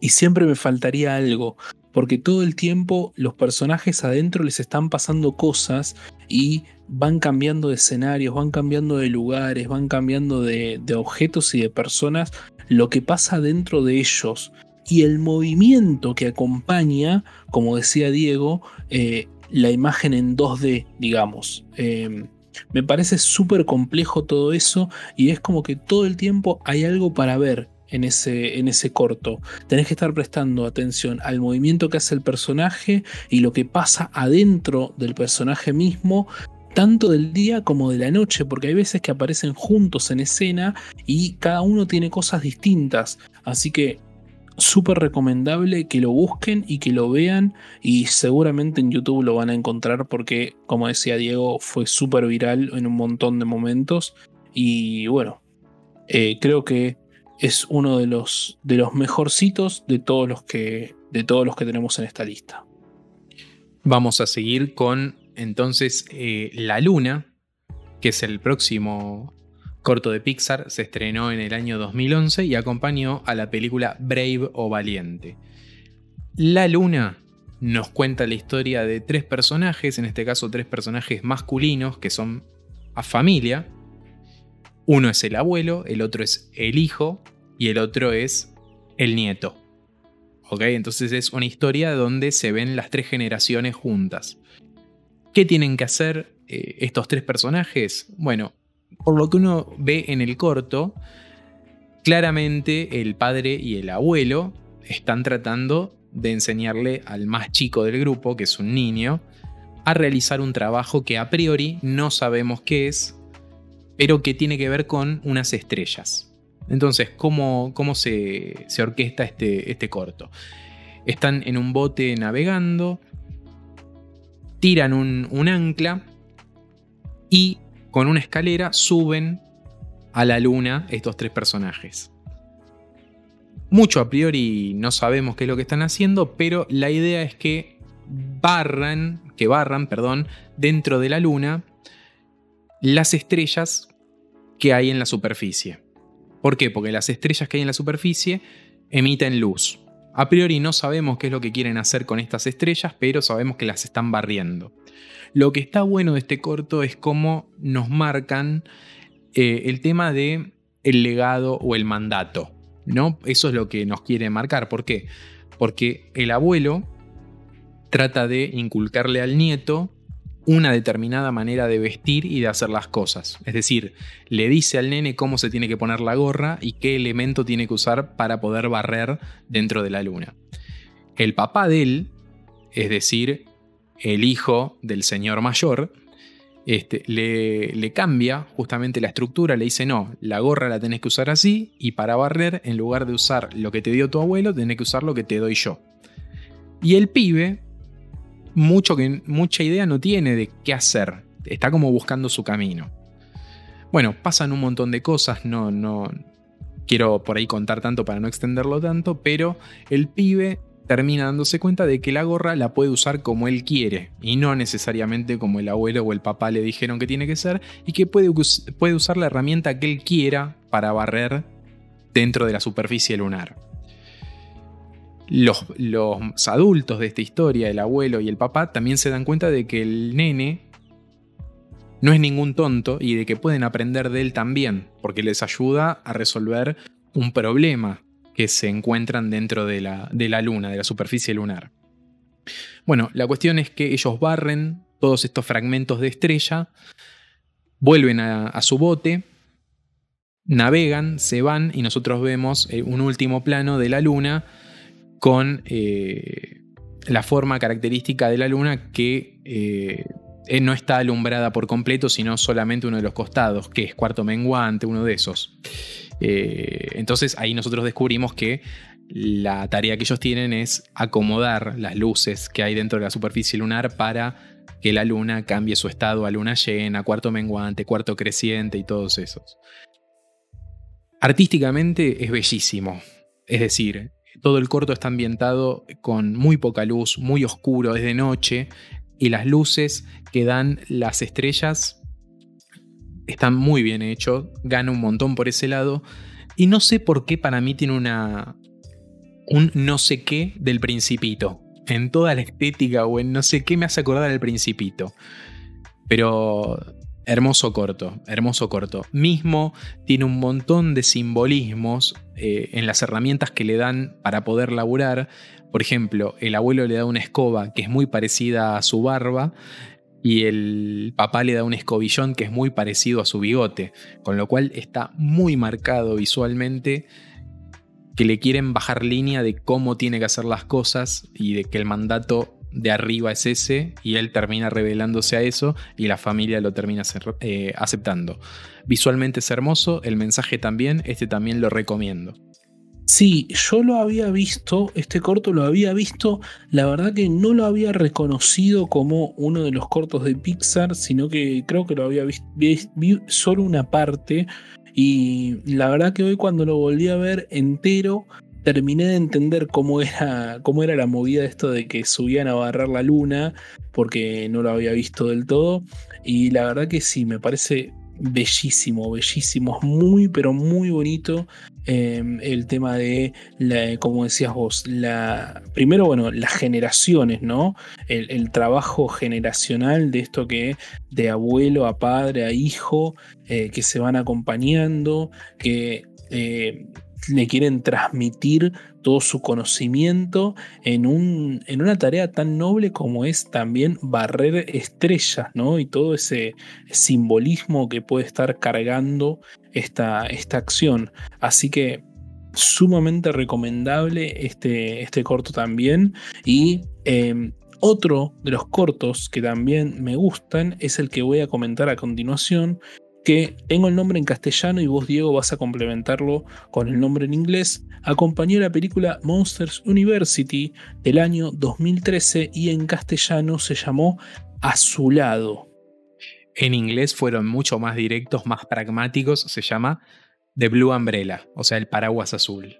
[SPEAKER 1] y siempre me faltaría algo, porque todo el tiempo los personajes adentro les están pasando cosas y van cambiando de escenarios, van cambiando de lugares, van cambiando de, objetos y de personas, lo que pasa dentro de ellos y el movimiento que acompaña, como decía Diego, eh, la imagen en 2D, digamos. Em, me parece súper complejo todo eso y es como que todo el tiempo hay algo para ver en ese, en ese corto. Tenés que estar prestando atención al movimiento que hace el personaje y lo que pasa adentro del personaje mismo tanto del día como de la noche, porque hay veces que aparecen juntos en escena y cada uno tiene cosas distintas. Así que súper recomendable que lo busquen y que lo vean y seguramente en YouTube lo van a encontrar porque, como decía Diego, fue súper viral en un montón de momentos y bueno, eh, creo que es uno de los, de los mejorcitos de todos los, que, de todos los que tenemos en esta lista.
[SPEAKER 2] Vamos a seguir con entonces eh, La Luna, que es el próximo corto de Pixar, se estrenó en el año 2011 y acompañó a la película Brave o Valiente. La Luna nos cuenta la historia de tres personajes, en este caso tres personajes masculinos que son a familia. Uno es el abuelo, el otro es el hijo y el otro es el nieto. ¿Ok? Entonces es una historia donde se ven las tres generaciones juntas. ¿Qué tienen que hacer eh, estos tres personajes? Bueno, por lo que uno ve en el corto, claramente el padre y el abuelo están tratando de enseñarle al más chico del grupo, que es un niño, a realizar un trabajo que a priori no sabemos qué es, pero que tiene que ver con unas estrellas. Entonces, ¿cómo, cómo se, orquesta este, este corto? Están en un bote navegando, tiran un, un ancla y con una escalera suben a la luna estos tres personajes. Mucho a priori no sabemos qué es lo que están haciendo, pero la idea es que barran, que barran, perdón, dentro de la luna las estrellas que hay en la superficie. ¿Por qué? Porque las estrellas que hay en la superficie emiten luz. A priori no sabemos qué es lo que quieren hacer con estas estrellas, pero sabemos que las están barriendo. Lo que está bueno de este corto es cómo nos marcan eh, el tema de el legado o el mandato. ¿no? Eso es lo que nos quiere marcar. ¿Por qué? Porque el abuelo trata de inculcarle al nieto una determinada manera de vestir y de hacer las cosas. Es decir, le dice al nene cómo se tiene que poner la gorra y qué elemento tiene que usar para poder barrer dentro de la luna. El papá de él, es decir, el hijo del señor mayor, este, le, cambia justamente la estructura, le dice, no, la gorra la tenés que usar así y para barrer, en lugar de usar lo que te dio tu abuelo, tenés que usar lo que te doy yo. Y el pibe, mucho que, mucha idea no tiene de qué hacer, está como buscando su camino. Bueno, pasan un montón de cosas, no, no quiero por ahí contar tanto para no extenderlo tanto, pero el pibe termina dándose cuenta de que la gorra la puede usar como él quiere y no necesariamente como el abuelo o el papá le dijeron que tiene que ser y que puede, puede usar la herramienta que él quiera para barrer dentro de la superficie lunar. Los, los, adultos de esta historia, el abuelo y el papá, también se dan cuenta de que el nene no es ningún tonto y de que pueden aprender de él también, porque les ayuda a resolver un problema que se encuentran dentro de la, de la luna, de la superficie lunar. Bueno, la cuestión es que ellos barren todos estos fragmentos de estrella, vuelven a, su bote, navegan, se van y nosotros vemos eh, un último plano de la luna con eh, la forma característica de la luna que eh, no está alumbrada por completo, sino solamente uno de los costados, que es cuarto menguante, uno de esos. Eh, entonces ahí nosotros descubrimos que la tarea que ellos tienen es acomodar las luces que hay dentro de la superficie lunar para que la luna cambie su estado a luna llena, cuarto menguante, cuarto creciente y todos esos. Artísticamente es bellísimo. Es decir, todo el corto está ambientado con muy poca luz, muy oscuro, es de noche, y las luces que dan las estrellas está muy bien hecho, gana un montón por ese lado. Y no sé por qué para mí tiene una. un no sé qué del Principito. En toda la estética o en no sé qué me hace acordar al Principito. Pero. Hermoso corto, hermoso corto. Mismo tiene un montón de simbolismos eh, en las herramientas que le dan para poder laburar. Por ejemplo, el abuelo le da una escoba que es muy parecida a su barba y el papá le da un escobillón que es muy parecido a su bigote, con lo cual está muy marcado visualmente que le quieren bajar línea de cómo tiene que hacer las cosas y de que el mandato de arriba es ese y él termina revelándose a eso y la familia lo termina eh, aceptando. Visualmente es hermoso, el mensaje también, este también lo recomiendo.
[SPEAKER 1] Sí, yo lo había visto, este corto lo había visto, la verdad que no lo había reconocido como uno de los cortos de Pixar, sino que creo que lo había visto, vi solo una parte y la verdad que hoy cuando lo volví a ver entero, terminé de entender cómo era, cómo era la movida de esto de que subían a barrar la luna, porque no lo había visto del todo, y la verdad que sí, me parece bellísimo, bellísimo, muy, pero muy bonito. Em, el tema de, la, como decías vos, la, primero, bueno, las generaciones, ¿no? El, trabajo generacional de esto que de abuelo a padre a hijo, eh, que se van acompañando, que eh, le quieren transmitir todo su conocimiento en, un, en una tarea tan noble como es también barrer estrellas, ¿no? Y todo ese simbolismo que puede estar cargando esta, esta acción. Así que sumamente recomendable este, este corto también. Y em, otro de los cortos que también me gustan es el que voy a comentar a continuación, que tengo el nombre en castellano y vos Diego vas a complementarlo con el nombre en inglés, acompañó la película Monsters University del año 2013 y en castellano se llamó Azulado.
[SPEAKER 2] En inglés fueron mucho más directos, más pragmáticos, se llama The Blue Umbrella, o sea, el paraguas azul.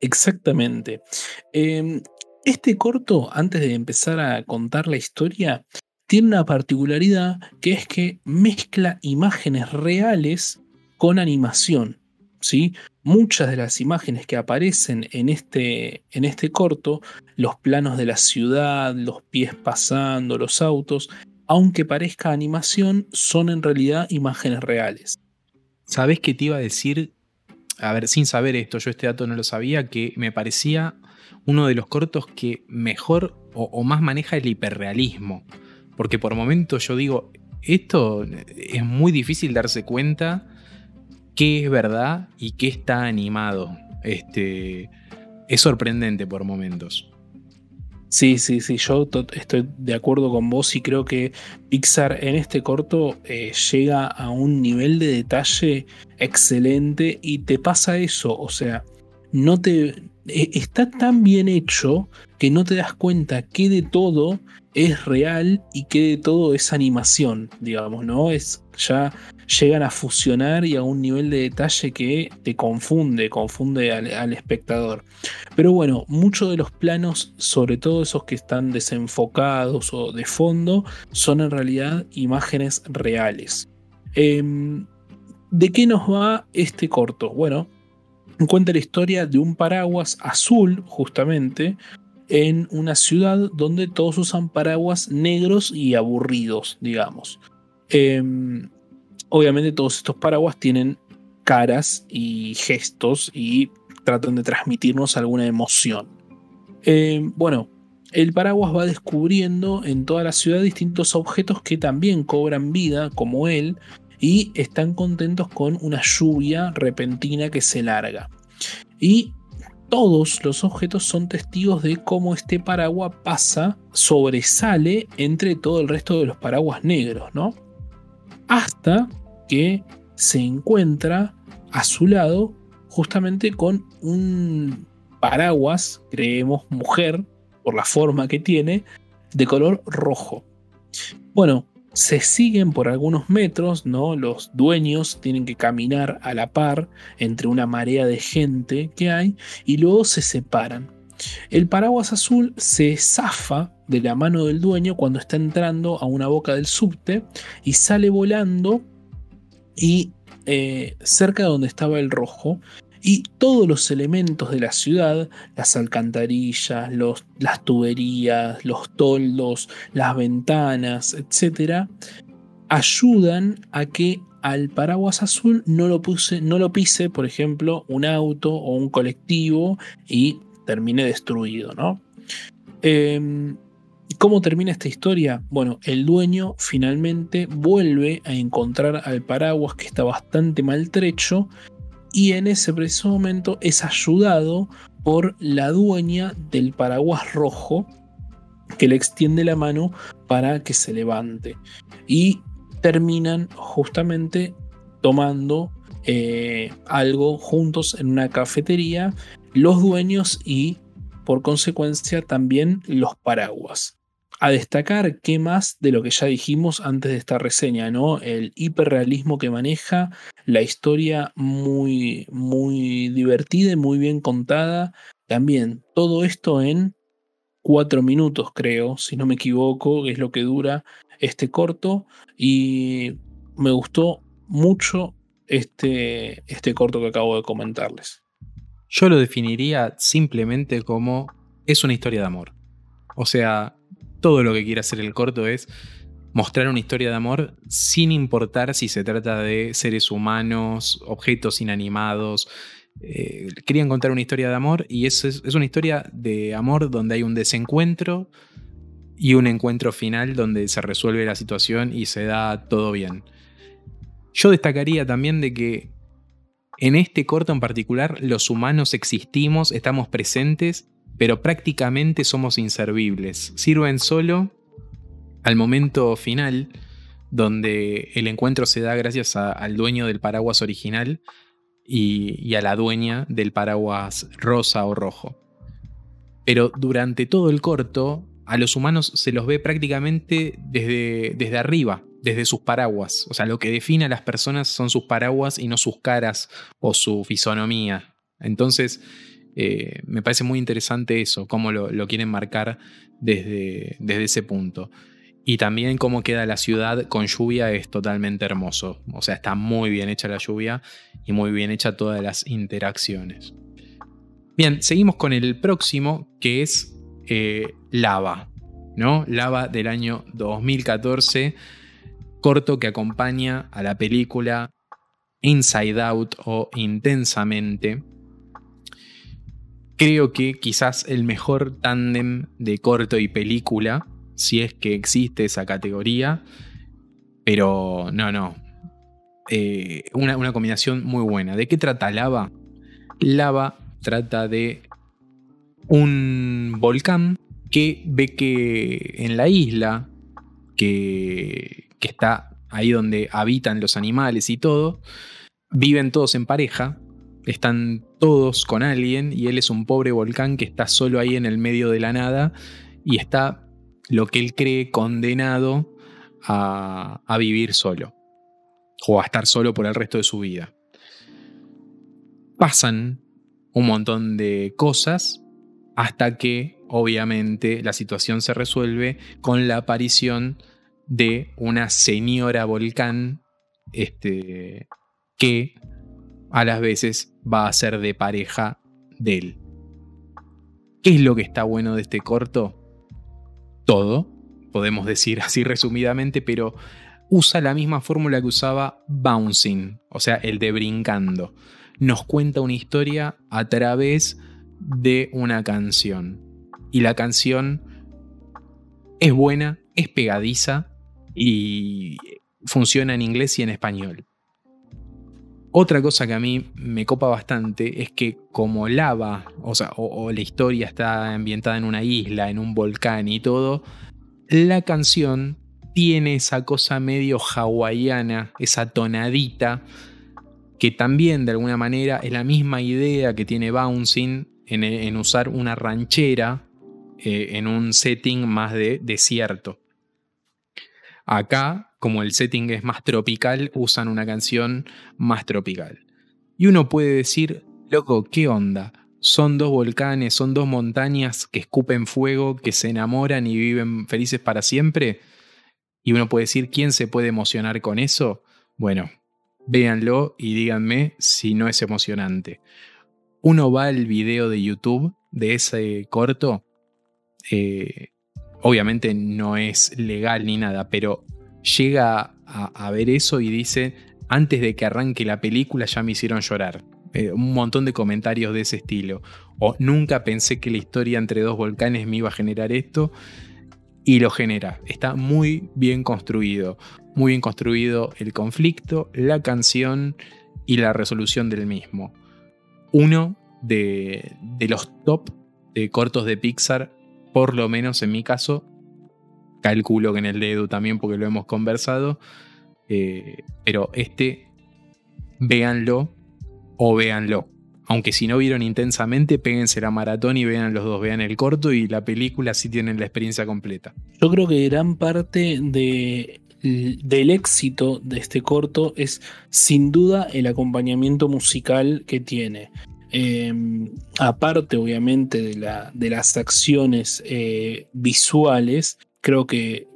[SPEAKER 1] Exactamente. Em, este corto, antes de empezar a contar la historia, tiene una particularidad que es que mezcla imágenes reales con animación. ¿sí? Muchas de las imágenes que aparecen en este, en este corto, los planos de la ciudad, los pies pasando, los autos, aunque parezca animación, son en realidad imágenes reales.
[SPEAKER 2] ¿Sabes qué te iba a decir? A ver, sin saber esto, yo este dato no lo sabía, que me parecía uno de los cortos que mejor o, o más maneja el hiperrealismo. Porque por momentos yo digo, esto es muy difícil darse cuenta qué es verdad y qué está animado. Este, es sorprendente por momentos.
[SPEAKER 1] Sí, sí, sí, yo estoy de acuerdo con vos y creo que Pixar en este corto eh, llega a un nivel de detalle excelente y te pasa eso, o sea, no te está tan bien hecho que no te das cuenta que de todo es real y que de todo es animación, digamos, ¿no? Es ya llegan a fusionar y a un nivel de detalle que te confunde, confunde al, espectador. Pero bueno, muchos de los planos, sobre todo esos que están desenfocados o de fondo, son en realidad imágenes reales. Em, ¿De qué nos va este corto? Bueno, cuenta la historia de un paraguas azul, justamente, en una ciudad donde todos usan paraguas negros y aburridos, digamos. Em, obviamente todos estos paraguas tienen caras y gestos y tratan de transmitirnos alguna emoción. Em, bueno, el paraguas va descubriendo en toda la ciudad distintos objetos que también cobran vida, como él, y están contentos con una lluvia repentina que se larga. Y todos los objetos son testigos de cómo este paraguas pasa, sobresale entre todo el resto de los paraguas negros, ¿no? Hasta que se encuentra a su lado justamente con un paraguas, creemos mujer, por la forma que tiene, de color rojo. Bueno, se siguen por algunos metros, ¿no? Los dueños tienen que caminar a la par entre una marea de gente que hay y luego se separan. El paraguas azul se zafa de la mano del dueño cuando está entrando a una boca del subte y sale volando y eh, cerca de donde estaba el rojo y todos los elementos de la ciudad, las alcantarillas, las tuberías, los toldos, las ventanas, etc., ayudan a que al paraguas azul no lo, puse, no lo pise, por ejemplo, un auto o un colectivo y termine destruido, ¿no? Em, ¿Cómo termina esta historia? Bueno, el dueño finalmente vuelve a encontrar al paraguas que está bastante maltrecho y en ese preciso momento es ayudado por la dueña del paraguas rojo que le extiende la mano para que se levante. Y terminan justamente tomando eh, algo juntos en una cafetería los dueños y por consecuencia también los paraguas a destacar qué más de lo que ya dijimos antes de esta reseña, ¿no? El hiperrealismo que maneja, la historia muy, muy divertida y muy bien contada. También todo esto en cuatro minutos, creo, si no me equivoco, es lo que dura este corto. Y me gustó mucho este, este corto que acabo de comentarles.
[SPEAKER 2] Yo lo definiría simplemente como es una historia de amor. O sea, todo lo que quiere hacer el corto es mostrar una historia de amor sin importar si se trata de seres humanos, objetos inanimados. eh, querían contar una historia de amor y es, es una historia de amor donde hay un desencuentro y un encuentro final donde se resuelve la situación y se da todo bien. Yo destacaría también de que en este corto en particular los humanos existimos, estamos presentes, pero prácticamente somos inservibles. Sirven solo al momento final donde el encuentro se da gracias al dueño del paraguas original y, a la dueña del paraguas rosa o rojo. Pero durante todo el corto, a los humanos se los ve prácticamente desde, desde arriba, desde sus paraguas. O sea, lo que define a las personas son sus paraguas y no sus caras o su fisonomía. Entonces, eh, me parece muy interesante eso, cómo lo, quieren marcar desde, desde ese punto. Y también cómo queda la ciudad con lluvia es totalmente hermoso. O sea, está muy bien hecha la lluvia y muy bien hecha todas las interacciones. Bien, seguimos con el próximo que es eh, Lava. ¿no? Lava del año 2014, corto que acompaña a la película Inside Out o Intensamente. Creo que quizás el mejor tándem de corto y película si es que existe esa categoría. Pero no, no. Eh, una, una, combinación muy buena. ¿De qué trata Lava? Lava trata de un volcán que ve que en la isla, que, que está ahí donde habitan los animales y todo, viven todos en pareja, están todos con alguien y él es un pobre volcán que está solo ahí en el medio de la nada y está lo que él cree condenado a, vivir solo o a estar solo por el resto de su vida. Pasan un montón de cosas hasta que obviamente la situación se resuelve con la aparición de una señora volcán este, que a las veces va a ser de pareja de él. ¿Qué es lo que está bueno de este corto? todo, podemos decir así resumidamente, pero usa la misma fórmula que usaba Bouncing, o sea, el de brincando. Nos cuenta una historia a través de una canción. Y la canción es buena, es pegadiza y funciona en inglés y en español. Otra cosa que a mí me copa bastante es que como lava, o sea, o, la historia está ambientada en una isla, en un volcán y todo, la canción tiene esa cosa medio hawaiana, esa tonadita, que también de alguna manera es la misma idea que tiene Bouncing en, usar una ranchera eh, en un setting más de desierto. Acá como el setting es más tropical, usan una canción más tropical. Y uno puede decir, loco, ¿qué onda? Son dos volcanes, son dos montañas que escupen fuego, que se enamoran y viven felices para siempre. Y uno puede decir, ¿quién se puede emocionar con eso? Bueno, véanlo y díganme si no es emocionante. Uno va al video de YouTube de ese corto. Eh, obviamente no es legal ni nada, pero llega a, ver eso y dice, antes de que arranque la película ya me hicieron llorar. Eh, un montón de comentarios de ese estilo. O nunca pensé que la historia entre dos volcanes me iba a generar esto. Y lo genera. Está muy bien construido. Muy bien construido el conflicto, la canción y la resolución del mismo. Uno de, de los top de cortos de Pixar, por lo menos en mi caso, calculo que en el de Edu también porque lo hemos conversado. Eh, pero este, véanlo o véanlo. Aunque si no vieron intensamente, péguense la maratón y vean los dos, vean el corto y la película si tienen la experiencia completa.
[SPEAKER 1] Yo creo que gran parte de, del éxito de este corto es sin duda el acompañamiento musical que tiene. Em, aparte obviamente de, la, de las acciones eh, visuales, creo que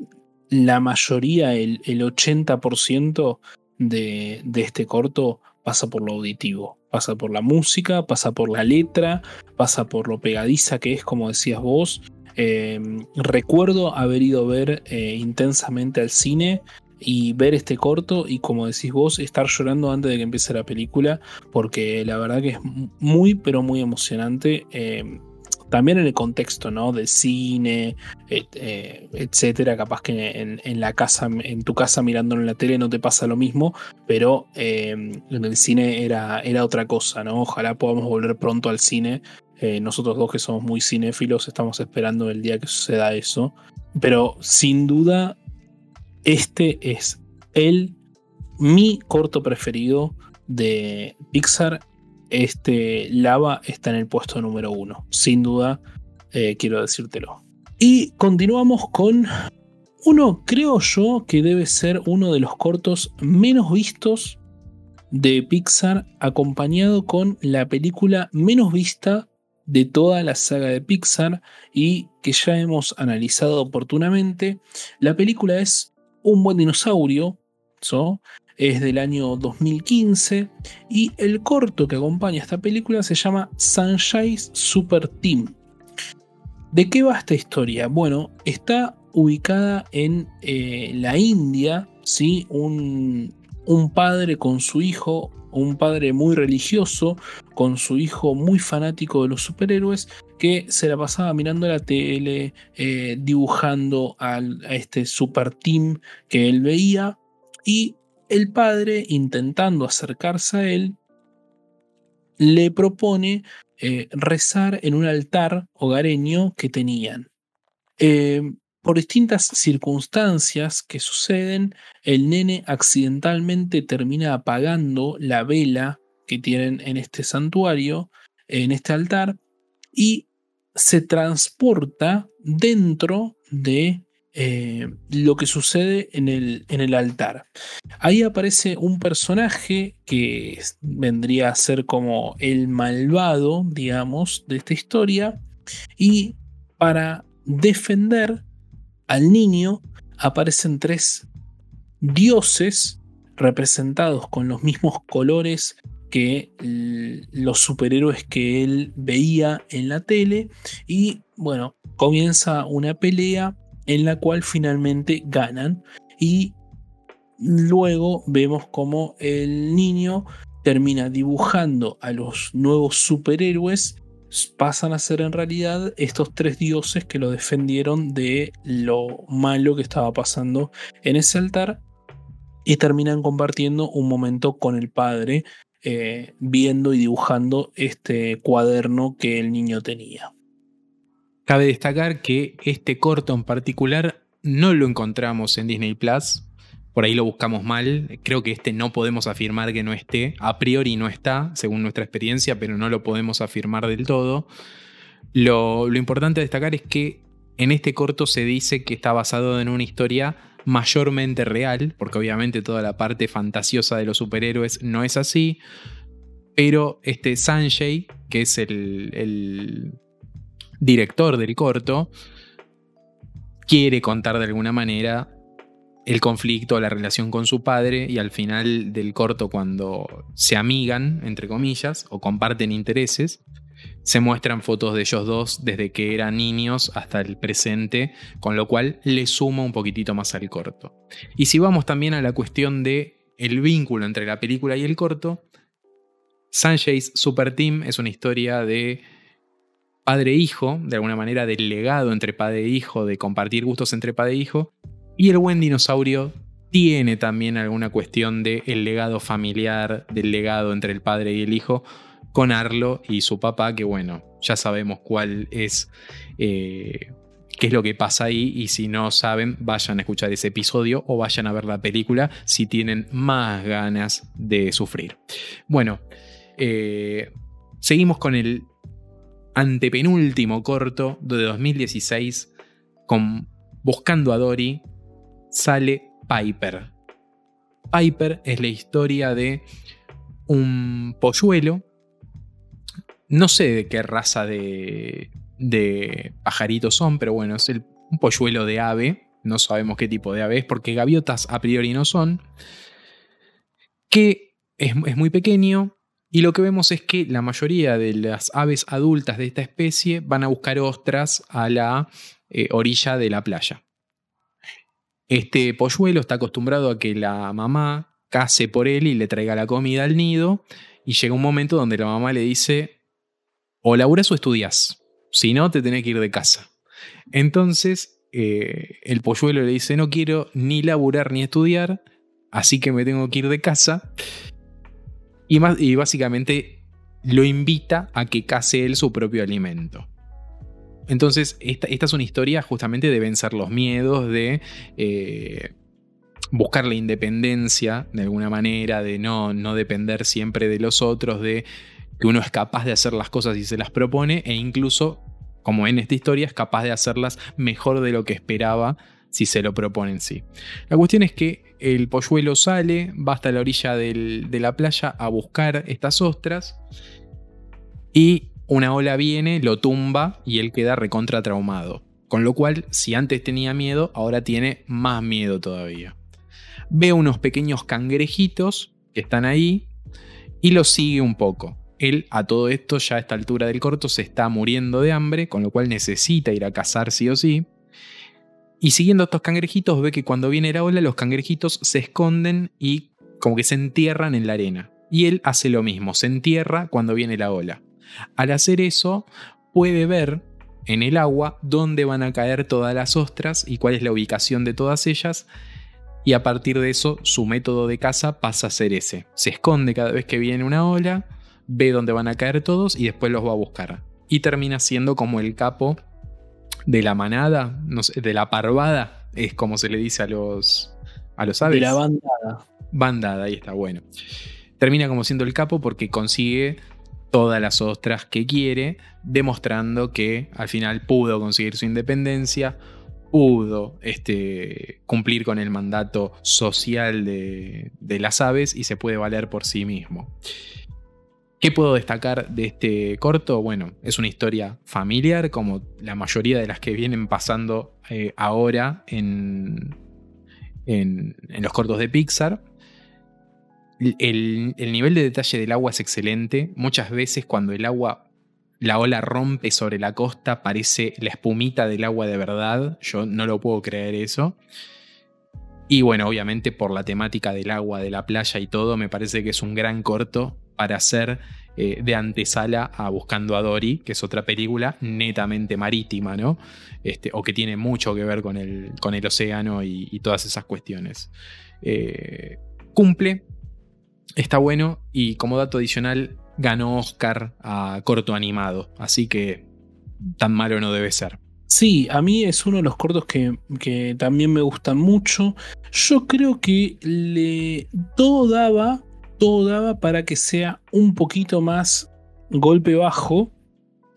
[SPEAKER 1] la mayoría, el, 80% de, de este corto pasa por lo auditivo, pasa por la música, pasa por la letra, pasa por lo pegadiza que es, como decías vos. Em, recuerdo haber ido a ver eh, intensamente al cine y ver este corto y como decís vos, estar llorando antes de que empiece la película, porque la verdad que es muy, pero muy emocionante. Eh, también en el contexto, ¿no? De cine, eh, etcétera. Capaz que en, la casa, en tu casa mirándolo en la tele no te pasa lo mismo, pero eh, en el cine era, era otra cosa, ¿no? Ojalá podamos volver pronto al cine. nosotros dos que somos muy cinéfilos estamos esperando el día que suceda eso. Pero sin duda este es el mi corto preferido de Pixar. Este Lava está en el puesto número uno. Sin duda, eh, quiero decírtelo. Y continuamos con uno, creo yo, que debe ser uno de los cortos menos vistos de Pixar, acompañado con la película menos vista de toda la saga de Pixar y que ya hemos analizado oportunamente. La película es un buen dinosaurio, es del año 2015 y el corto que acompaña esta película se llama Sunshine Super Team. ¿De qué va esta historia? Bueno, está ubicada en eh, la India, ¿sí? Un, un padre con su hijo, un padre muy religioso, con su hijo muy fanático de los superhéroes, que se la pasaba mirando la tele, eh, dibujando a este super team que él veía, y el padre, intentando acercarse a él, le propone eh, rezar en un altar hogareño que tenían. Eh, por distintas circunstancias que suceden, el nene accidentalmente termina apagando la vela que tienen en este santuario, en este altar, y se transporta dentro de eh, lo que sucede en el, en el, altar. Ahí aparece un personaje que vendría a ser como el malvado, digamos, de esta historia, y para defender al niño aparecen tres dioses representados con los mismos colores que los superhéroes que él veía en la tele y bueno, comienza una pelea en la cual finalmente ganan y luego vemos como el niño termina dibujando a los nuevos superhéroes pasan a ser en realidad estos tres dioses que lo defendieron de lo malo que estaba pasando en ese altar y terminan compartiendo un momento con el padre eh, viendo y dibujando este cuaderno que el niño tenía.
[SPEAKER 2] Cabe destacar que este corto en particular no lo encontramos en Disney Plus, por ahí lo buscamos mal. Creo que este no podemos afirmar que no esté. A priori no está, según nuestra experiencia, pero no lo podemos afirmar del todo. Lo, importante destacar es que en este corto se dice que está basado en una historia mayormente real, porque obviamente toda la parte fantasiosa de los superhéroes no es así. Pero este Sanjay, que es el director del corto, quiere contar de alguna manera el conflicto, la relación con su padre y al final del corto cuando se amigan, entre comillas, o comparten intereses, se muestran fotos de ellos dos desde que eran niños hasta el presente, con lo cual le suma un poquitito más al corto. Y si vamos también a la cuestión de el vínculo entre la película y el corto, Sanjay's Super Team es una historia de padre e de alguna manera del legado entre padre e hijo, de compartir gustos entre padre e hijo, y el buen dinosaurio tiene también alguna cuestión del el legado familiar, del legado entre el padre y el hijo, con Arlo y su papá, que bueno, ya sabemos cuál es, eh, qué es lo que pasa ahí, y si no saben, vayan a escuchar ese episodio o vayan a ver la película si tienen más ganas de sufrir. Bueno, eh, seguimos con el antepenúltimo corto de 2016 con Buscando a Dory, sale Piper. Piper es la historia de un polluelo. No sé de qué raza de, de pajaritos son, pero bueno, es un polluelo de ave. No sabemos qué tipo de ave es porque gaviotas a priori no son. Que es, muy pequeño, y lo que vemos es que la mayoría de las aves adultas de esta especie van a buscar ostras a la eh, orilla de la playa. Este polluelo está acostumbrado a que la mamá case por él y le traiga la comida al nido. Y llega un momento donde la mamá le dice, o laburas o estudias. Si no, te tenés que ir de casa. Entonces, eh, el polluelo le dice, no quiero ni laburar ni estudiar, así que me tengo que ir de casa. Y, básicamente lo invita a que case él su propio alimento. Entonces, esta, es una historia justamente de vencer los miedos, de eh, buscar la independencia de alguna manera, de no, no depender siempre de los otros, de que uno es capaz de hacer las cosas y se las propone, e incluso, como en esta historia, es capaz de hacerlas mejor de lo que esperaba si se lo propone en sí. La cuestión es que el polluelo sale, va hasta la orilla de la playa a buscar estas ostras y una ola viene, lo tumba y él queda recontra traumado. Con lo cual, si antes tenía miedo, ahora tiene más miedo todavía. Ve unos pequeños cangrejitos que están ahí y los sigue un poco. Él a todo esto, ya a esta altura del corto, se está muriendo de hambre, con lo cual necesita ir a cazar sí o sí. Y siguiendo estos cangrejitos ve que cuando viene la ola los cangrejitos se esconden y como que se entierran en la arena. Y él hace lo mismo, se entierra cuando viene la ola. Al hacer eso, puede ver en el agua dónde van a caer todas las ostras y cuál es la ubicación de todas ellas. Y a partir de eso, su método de caza pasa a ser ese. Se esconde cada vez que viene una ola, ve dónde van a caer todos y después los va a buscar. Y termina siendo como el capo de la manada, no sé, de la parvada, es como se le dice a los, a los aves.
[SPEAKER 1] De la bandada.
[SPEAKER 2] Bandada, ahí está, bueno. Termina como siendo el capo porque consigue todas las ostras que quiere, demostrando que al final pudo conseguir su independencia, pudo este, cumplir con el mandato social de, de las aves y se puede valer por sí mismo. ¿Qué puedo destacar de este corto? Bueno, es una historia familiar, como la mayoría de las que vienen pasando eh, ahora en, en, los cortos de Pixar. El, nivel de detalle del agua es excelente. Muchas veces cuando el agua, la ola rompe sobre la costa, parece la espumita del agua de verdad. Yo no lo puedo creer eso. Y bueno, obviamente por la temática del agua, de la playa y todo, me parece que es un gran corto para hacer eh, de antesala a Buscando a Dory, que es otra película netamente marítima, ¿no? Este, o que tiene mucho que ver con el, con el océano y, todas esas cuestiones. Eh, cumple, está bueno y como dato adicional ganó Oscar a corto animado, así que tan malo no debe ser.
[SPEAKER 1] Sí, a mí es uno de los cortos que, que también me gustan mucho. Yo creo que le todo daba, todo daba para que sea un poquito más golpe bajo,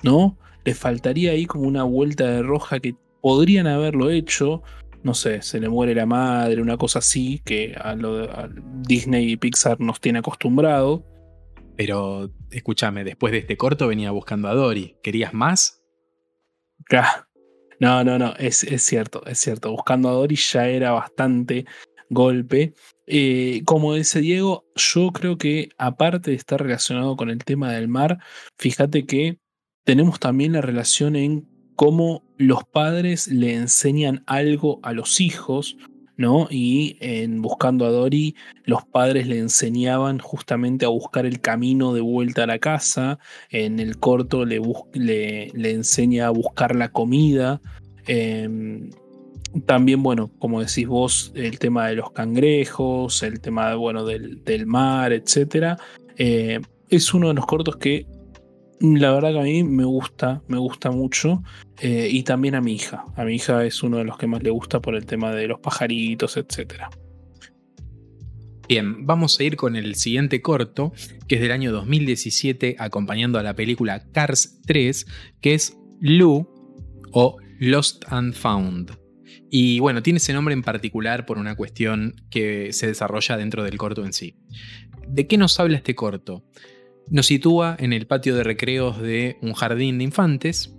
[SPEAKER 1] ¿no? Le faltaría ahí como una vuelta de roja que podrían haberlo hecho no sé, se le muere la madre, una cosa así, que a, lo, Disney y Pixar nos tiene acostumbrado.
[SPEAKER 2] Pero escúchame, después de este corto venía buscando a Dory. ¿Querías más?
[SPEAKER 1] No, no, no, es, cierto, es cierto. Buscando a Dory ya era bastante golpe. Eh, como dice Diego, yo creo que aparte de estar relacionado con el tema del mar, fíjate que tenemos también la relación en cómo los padres le enseñan algo a los hijos, ¿no? Y en Buscando a Dory, los padres le enseñaban justamente a buscar el camino de vuelta a la casa. En el corto le, le, enseña a buscar la comida. Em, también, bueno, como decís vos, el tema de los cangrejos, el tema bueno, del, mar, etc. Eh, es uno de los cortos que la verdad que a mí me gusta, me gusta mucho. Eh, y también a mi hija. A mi hija es uno de los que más le gusta por el tema de los pajaritos, etc.
[SPEAKER 2] Bien, vamos a ir con el siguiente corto, que es del año 2017, acompañando a la película Cars 3, que es Lou o Lost and Found. Y bueno, tiene ese nombre en particular por una cuestión que se desarrolla dentro del corto en sí. ¿De qué nos habla este corto? Nos sitúa en el patio de recreos de un jardín de infantes,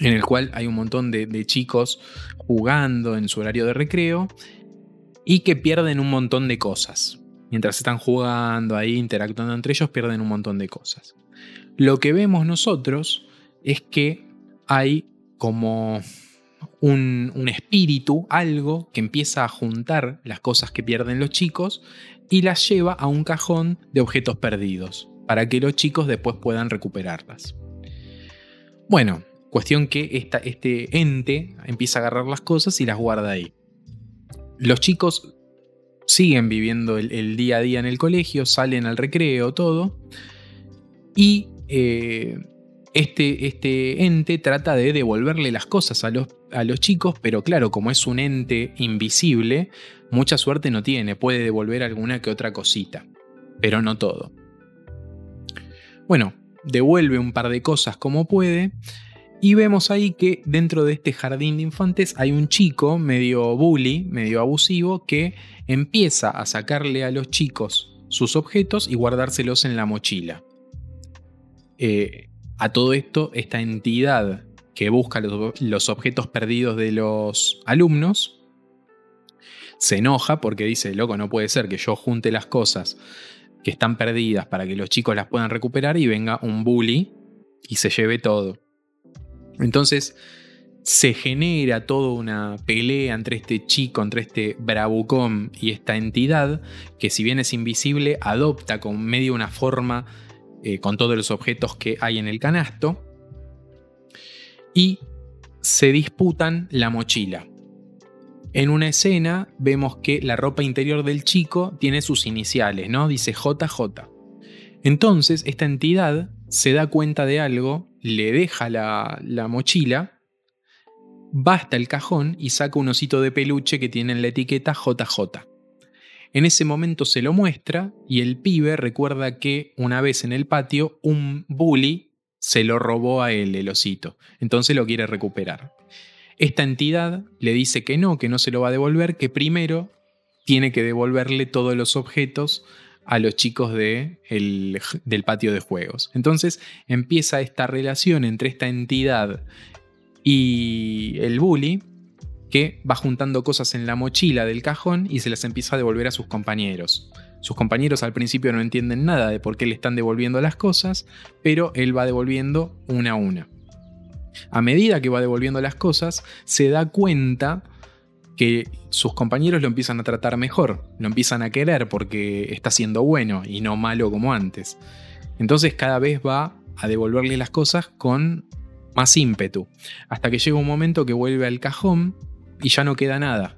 [SPEAKER 2] en el cual hay un montón de, chicos jugando en su horario de recreo y que pierden un montón de cosas. Mientras están jugando ahí, interactuando entre ellos, pierden un montón de cosas. Lo que vemos nosotros es que hay como un, espíritu, algo que empieza a juntar las cosas que pierden los chicos y las lleva a un cajón de objetos perdidos, para que los chicos después puedan recuperarlas. Bueno, cuestión que este ente empieza a agarrar las cosas y las guarda ahí. Los chicos siguen viviendo el, día a día en el colegio, salen al recreo, todo, y eh, este, este, ente trata de devolverle las cosas a los, a los chicos, pero claro, como es un ente invisible, mucha suerte no tiene, puede devolver alguna que otra cosita, pero no todo. Bueno, devuelve un par de cosas como puede. Y vemos ahí que dentro de este jardín de infantes hay un chico medio bully, medio abusivo, que empieza a sacarle a los chicos sus objetos y guardárselos en la mochila. Eh, a todo esto, esta entidad que busca los, objetos perdidos de los alumnos se enoja porque dice, loco, no puede ser que yo junte las cosas que están perdidas para que los chicos las puedan recuperar y venga un bully y se lleve todo. Entonces se genera toda una pelea entre este chico, entre este bravucón y esta entidad que si bien es invisible adopta con medio una forma eh, con todos los objetos que hay en el canasto. Y se disputan la mochila. En una escena vemos que la ropa interior del chico tiene sus iniciales, ¿no? Dice JJ. Entonces, esta entidad se da cuenta de algo, le deja la, la mochila, va hasta el cajón y saca un osito de peluche que tiene en la etiqueta JJ. En ese momento se lo muestra y el pibe recuerda que una vez en el patio un bully se lo robó a él el osito, entonces lo quiere recuperar. Esta entidad le dice que no, que no se lo va a devolver, que primero tiene que devolverle todos los objetos a los chicos de del patio de juegos. Entonces empieza esta relación entre esta entidad y el bully que va juntando cosas en la mochila del cajón y se las empieza a devolver a sus compañeros. Sus compañeros al principio no entienden nada de por qué le están devolviendo las cosas, pero él va devolviendo una a una. A medida que va devolviendo las cosas, se da cuenta que sus compañeros lo empiezan a tratar mejor, lo empiezan a querer porque está siendo bueno y no malo como antes. Entonces cada vez va a devolverle las cosas con más ímpetu, hasta que llega un momento que vuelve al cajón y ya no queda nada.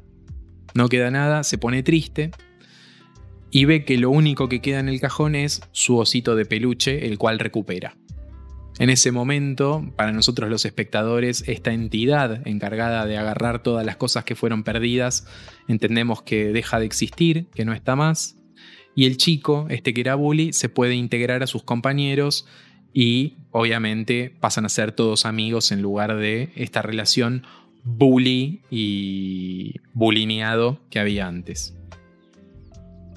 [SPEAKER 2] No queda nada, se pone triste y ve que lo único que queda en el cajón es su osito de peluche, el cual recupera. En ese momento, para nosotros los espectadores, esta entidad encargada de agarrar todas las cosas que fueron perdidas, entendemos que deja de existir, que no está más, y el chico, este que era bully, se puede integrar a sus compañeros y obviamente pasan a ser todos amigos en lugar de esta relación bully y bulineado que había antes.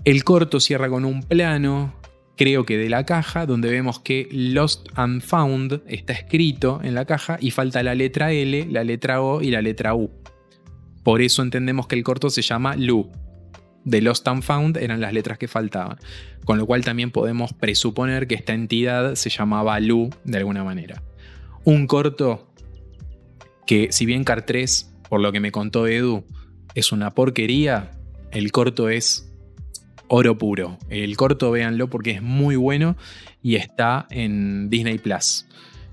[SPEAKER 2] El corto cierra con un plano, creo que de la caja, donde vemos que Lost and Found está escrito en la caja y falta la letra L, la letra O y la letra U. Por eso entendemos que el corto se llama Lu. De Lost and Found eran las letras que faltaban. Con lo cual también podemos presuponer que esta entidad se llamaba Lu de alguna manera. Un corto que si bien Car 3, por lo que me contó Edu, es una porquería, el corto es oro puro. El corto véanlo porque es muy bueno y está en Disney Plus.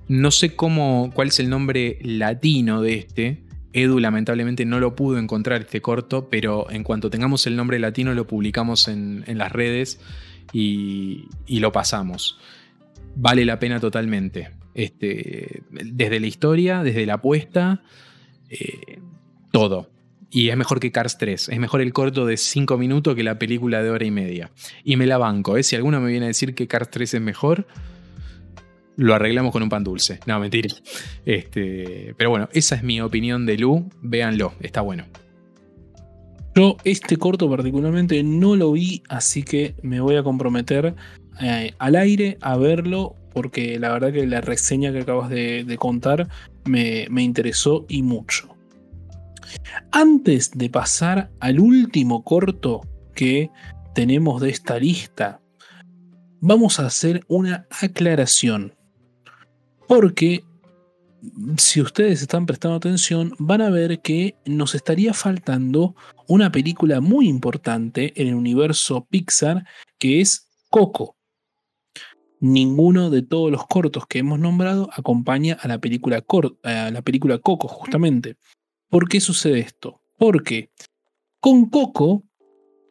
[SPEAKER 2] No sé cómo, cuál es el nombre latino de este. Edu lamentablemente no lo pudo encontrar este corto, pero en cuanto tengamos el nombre latino lo publicamos en, las redes y, lo pasamos. Vale la pena totalmente. Este, desde la historia, desde la apuesta, eh, todo. Y es mejor que Cars 3. Es mejor el corto de 5 minutos que la película de hora y media. Y me la banco. ¿eh? Si alguno me viene a decir que Cars 3 es mejor, lo arreglamos con un pan dulce. No, mentira. Este, pero bueno, esa es mi opinión de Lu. Véanlo, está bueno.
[SPEAKER 1] Yo este corto particularmente no lo vi, así que me voy a comprometer eh, al aire a verlo porque la verdad que la reseña que acabas de, contar me, me interesó y mucho. Antes de pasar al último corto que tenemos de esta lista, vamos a hacer una aclaración. Porque si ustedes están prestando atención, van a ver que nos estaría faltando una película muy importante en el universo Pixar, que es Coco. Ninguno de todos los cortos que hemos nombrado acompaña a la película, la película Coco, justamente. ¿Por qué sucede esto? Porque con Coco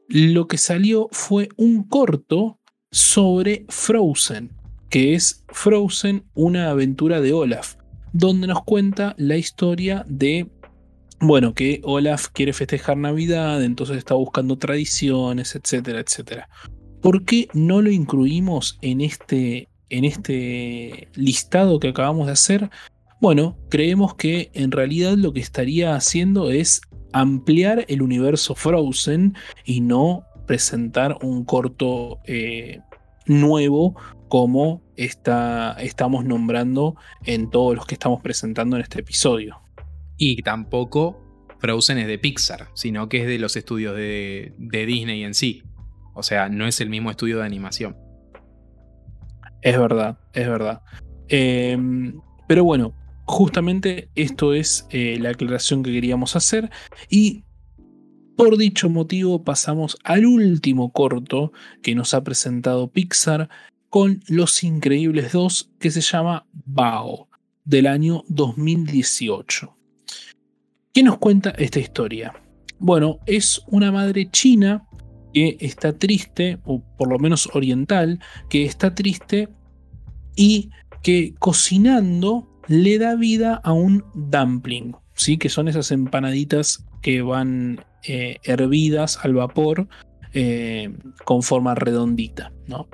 [SPEAKER 1] lo que salió fue un corto sobre Frozen, que es Frozen, una aventura de Olaf, donde nos cuenta la historia de, bueno, que Olaf quiere festejar Navidad, entonces está buscando tradiciones, etcétera, etcétera. ¿Por qué no lo incluimos en este, en este listado que acabamos de hacer? Bueno, creemos que en realidad lo que estaría haciendo es ampliar el universo Frozen y no presentar un corto eh, nuevo como está, estamos nombrando en todos los que estamos presentando en este episodio.
[SPEAKER 2] Y tampoco Frozen es de Pixar, sino que es de los estudios de, Disney en sí. O sea, no es el mismo estudio de animación.
[SPEAKER 1] Es verdad, es verdad. Em, pero bueno, Justamente esto es eh, la aclaración que queríamos hacer y por dicho motivo pasamos al último corto que nos ha presentado Pixar con Los Increíbles 2 que se llama Bao del año 2018. ¿Qué nos cuenta esta historia? Bueno, es una madre china que está triste, o por lo menos oriental, que está triste y que cocinando le da vida a un dumpling, ¿sí? que son esas empanaditas que van eh, hervidas al vapor eh, con forma redondita. ¿no?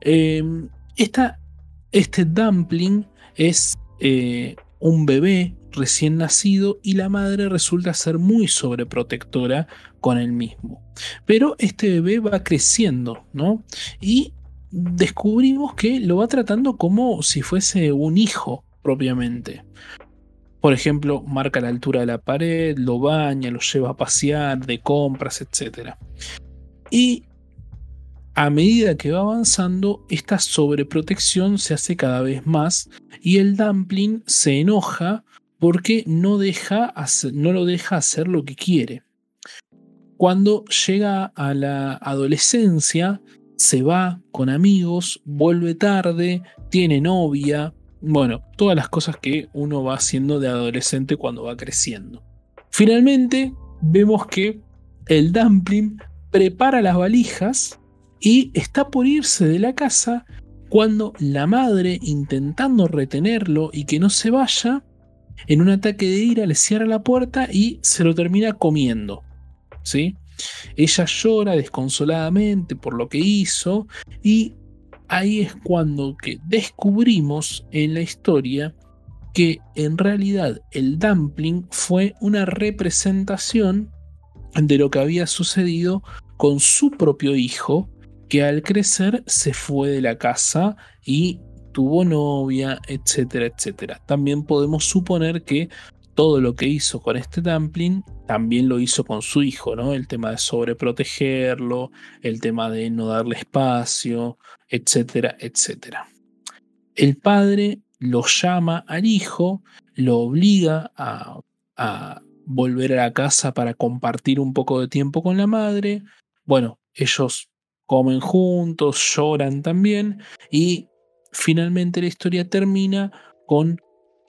[SPEAKER 1] Em, este dumpling es eh, un bebé recién nacido y la madre resulta ser muy sobreprotectora con el mismo. Pero este bebé va creciendo, ¿no? Y descubrimos que lo va tratando como si fuese un hijo propiamente. Por ejemplo, marca la altura de la pared, lo baña, lo lleva a pasear, de compras, etc. Y a medida que va avanzando, esta sobreprotección se hace cada vez más y el dumpling se enoja porque no, deja no lo deja hacer lo que quiere. Cuando llega a la adolescencia, se va con amigos, vuelve tarde, tiene novia, bueno, todas las cosas que uno va haciendo de adolescente cuando va creciendo. Finalmente, vemos que el dumpling prepara las valijas y está por irse de la casa cuando la madre, intentando retenerlo y que no se vaya, en un ataque de ira le cierra la puerta y se lo termina comiendo. ¿sí? Ella llora desconsoladamente por lo que hizo y ahí es cuando que descubrimos en la historia que en realidad el dumpling fue una representación de lo que había sucedido con su propio hijo, que al crecer se fue de la casa y tuvo novia, etcétera, etcétera. También podemos suponer que todo lo que hizo con este dumpling también lo hizo con su hijo, ¿no? El tema de sobreprotegerlo, el tema de no darle espacio, etcétera, etcétera. El padre lo llama al hijo, lo obliga a, a volver a la casa para compartir un poco de tiempo con la madre. Bueno, ellos comen juntos, lloran también y finalmente la historia termina con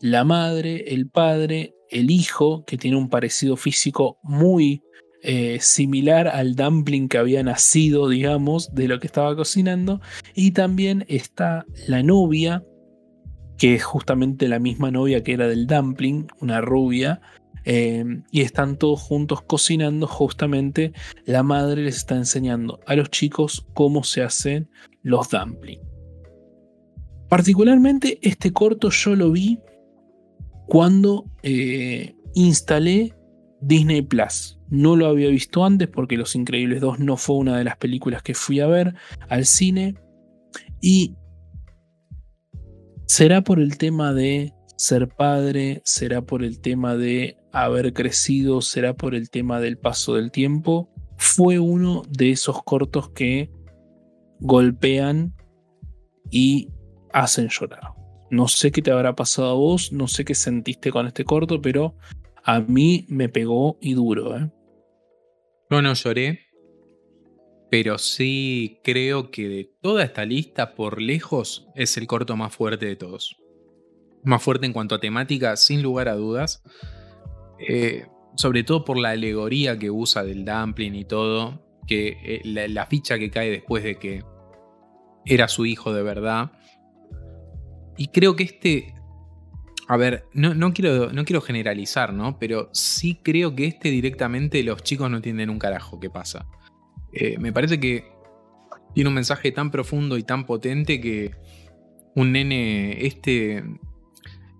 [SPEAKER 1] la madre, el padre, el hijo, que tiene un parecido físico muy eh, similar al dumpling que había nacido, digamos, de lo que estaba cocinando. Y también está la novia, que es justamente la misma novia que era del dumpling, una rubia. Eh, y están todos juntos cocinando. Justamente la madre les está enseñando a los chicos cómo se hacen los dumplings. Particularmente este corto yo lo vi cuando eh, instalé Disney Plus. No lo había visto antes porque Los Increíbles 2 no fue una de las películas que fui a ver al cine. Y será por el tema de ser padre, será por el tema de haber crecido, será por el tema del paso del tiempo. Fue uno de esos cortos que golpean y hacen llorar. No sé qué te habrá pasado a vos, no sé qué sentiste con este corto, pero a mí me pegó y duro. ¿eh?
[SPEAKER 2] No, no lloré, pero sí creo que de toda esta lista, por lejos, es el corto más fuerte de todos. Más fuerte en cuanto a temática, sin lugar a dudas. Eh, sobre todo por la alegoría que usa del dumpling y todo, que eh, la, ficha que cae después de que era su hijo de verdad. Y creo que este, a ver, no, quiero, no quiero generalizar, ¿no? Pero sí creo que este directamente los chicos no entienden un carajo qué pasa. Eh, me parece que tiene un mensaje tan profundo y tan potente que un nene, este,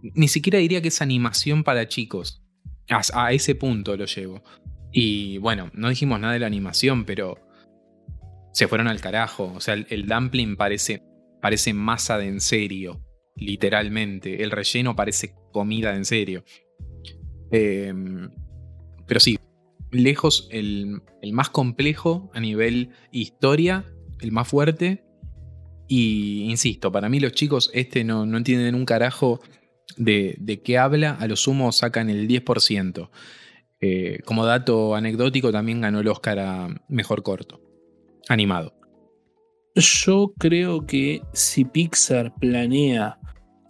[SPEAKER 2] ni siquiera diría que es animación para chicos. A, ese punto lo llevo. Y bueno, no dijimos nada de la animación, pero se fueron al carajo. O sea, el, dumpling parece, parece masa de en serio, literalmente. El relleno parece comida de en serio. Em, pero sí, lejos el, más complejo a nivel historia, el más fuerte. Y insisto, para mí los chicos este no, no entienden un carajo de, qué habla, a lo sumo sacan el 10%. Eh, como dato anecdótico, también ganó el Oscar a Mejor Corto, animado.
[SPEAKER 1] Yo creo que si Pixar planea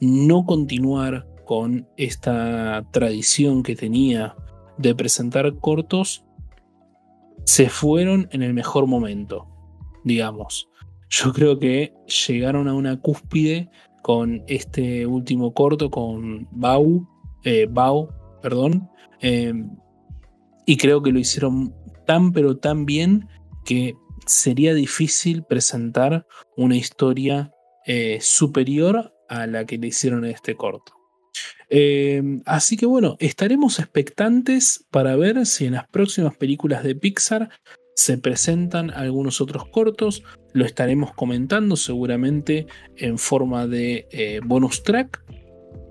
[SPEAKER 1] no continuar con esta tradición que tenía de presentar cortos, se fueron en el mejor momento, digamos. Yo creo que llegaron a una cúspide con este último corto con Bau, eh, Bau, perdón, em, y creo que lo hicieron tan pero tan bien que sería difícil presentar una historia eh, superior a la que le hicieron este corto. Em, así que bueno, estaremos expectantes para ver si en las próximas películas de Pixar se presentan algunos otros cortos, lo estaremos comentando seguramente en forma de eh, bonus track.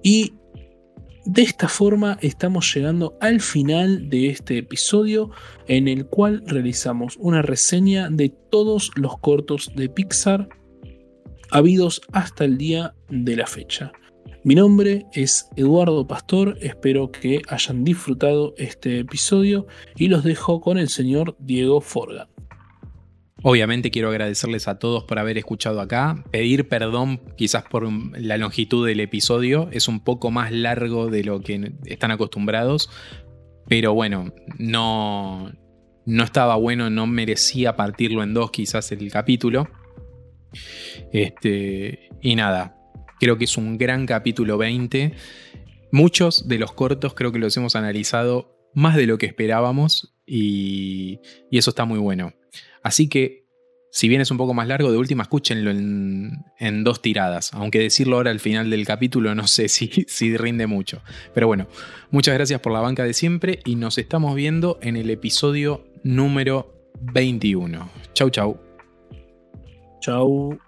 [SPEAKER 1] Y de esta forma estamos llegando al final de este episodio en el cual realizamos una reseña de todos los cortos de Pixar habidos hasta el día de la fecha. Mi nombre es Eduardo Pastor, espero que hayan disfrutado este episodio y los dejo con el señor Diego Forgan.
[SPEAKER 2] Obviamente quiero agradecerles a todos por haber escuchado acá, pedir perdón quizás por la longitud del episodio, es un poco más largo de lo que están acostumbrados, pero bueno, no, no estaba bueno, no merecía partirlo en dos quizás el capítulo. Este, y nada, Creo que es un gran capítulo 20. Muchos de los cortos creo que los hemos analizado más de lo que esperábamos y, eso está muy bueno. Así que, si bien es un poco más largo, de última escúchenlo en, dos tiradas. Aunque decirlo ahora al final del capítulo no sé si, si rinde mucho. Pero bueno, muchas gracias por la banca de siempre y nos estamos viendo en el episodio número 21. Chau, chau.
[SPEAKER 1] Chau.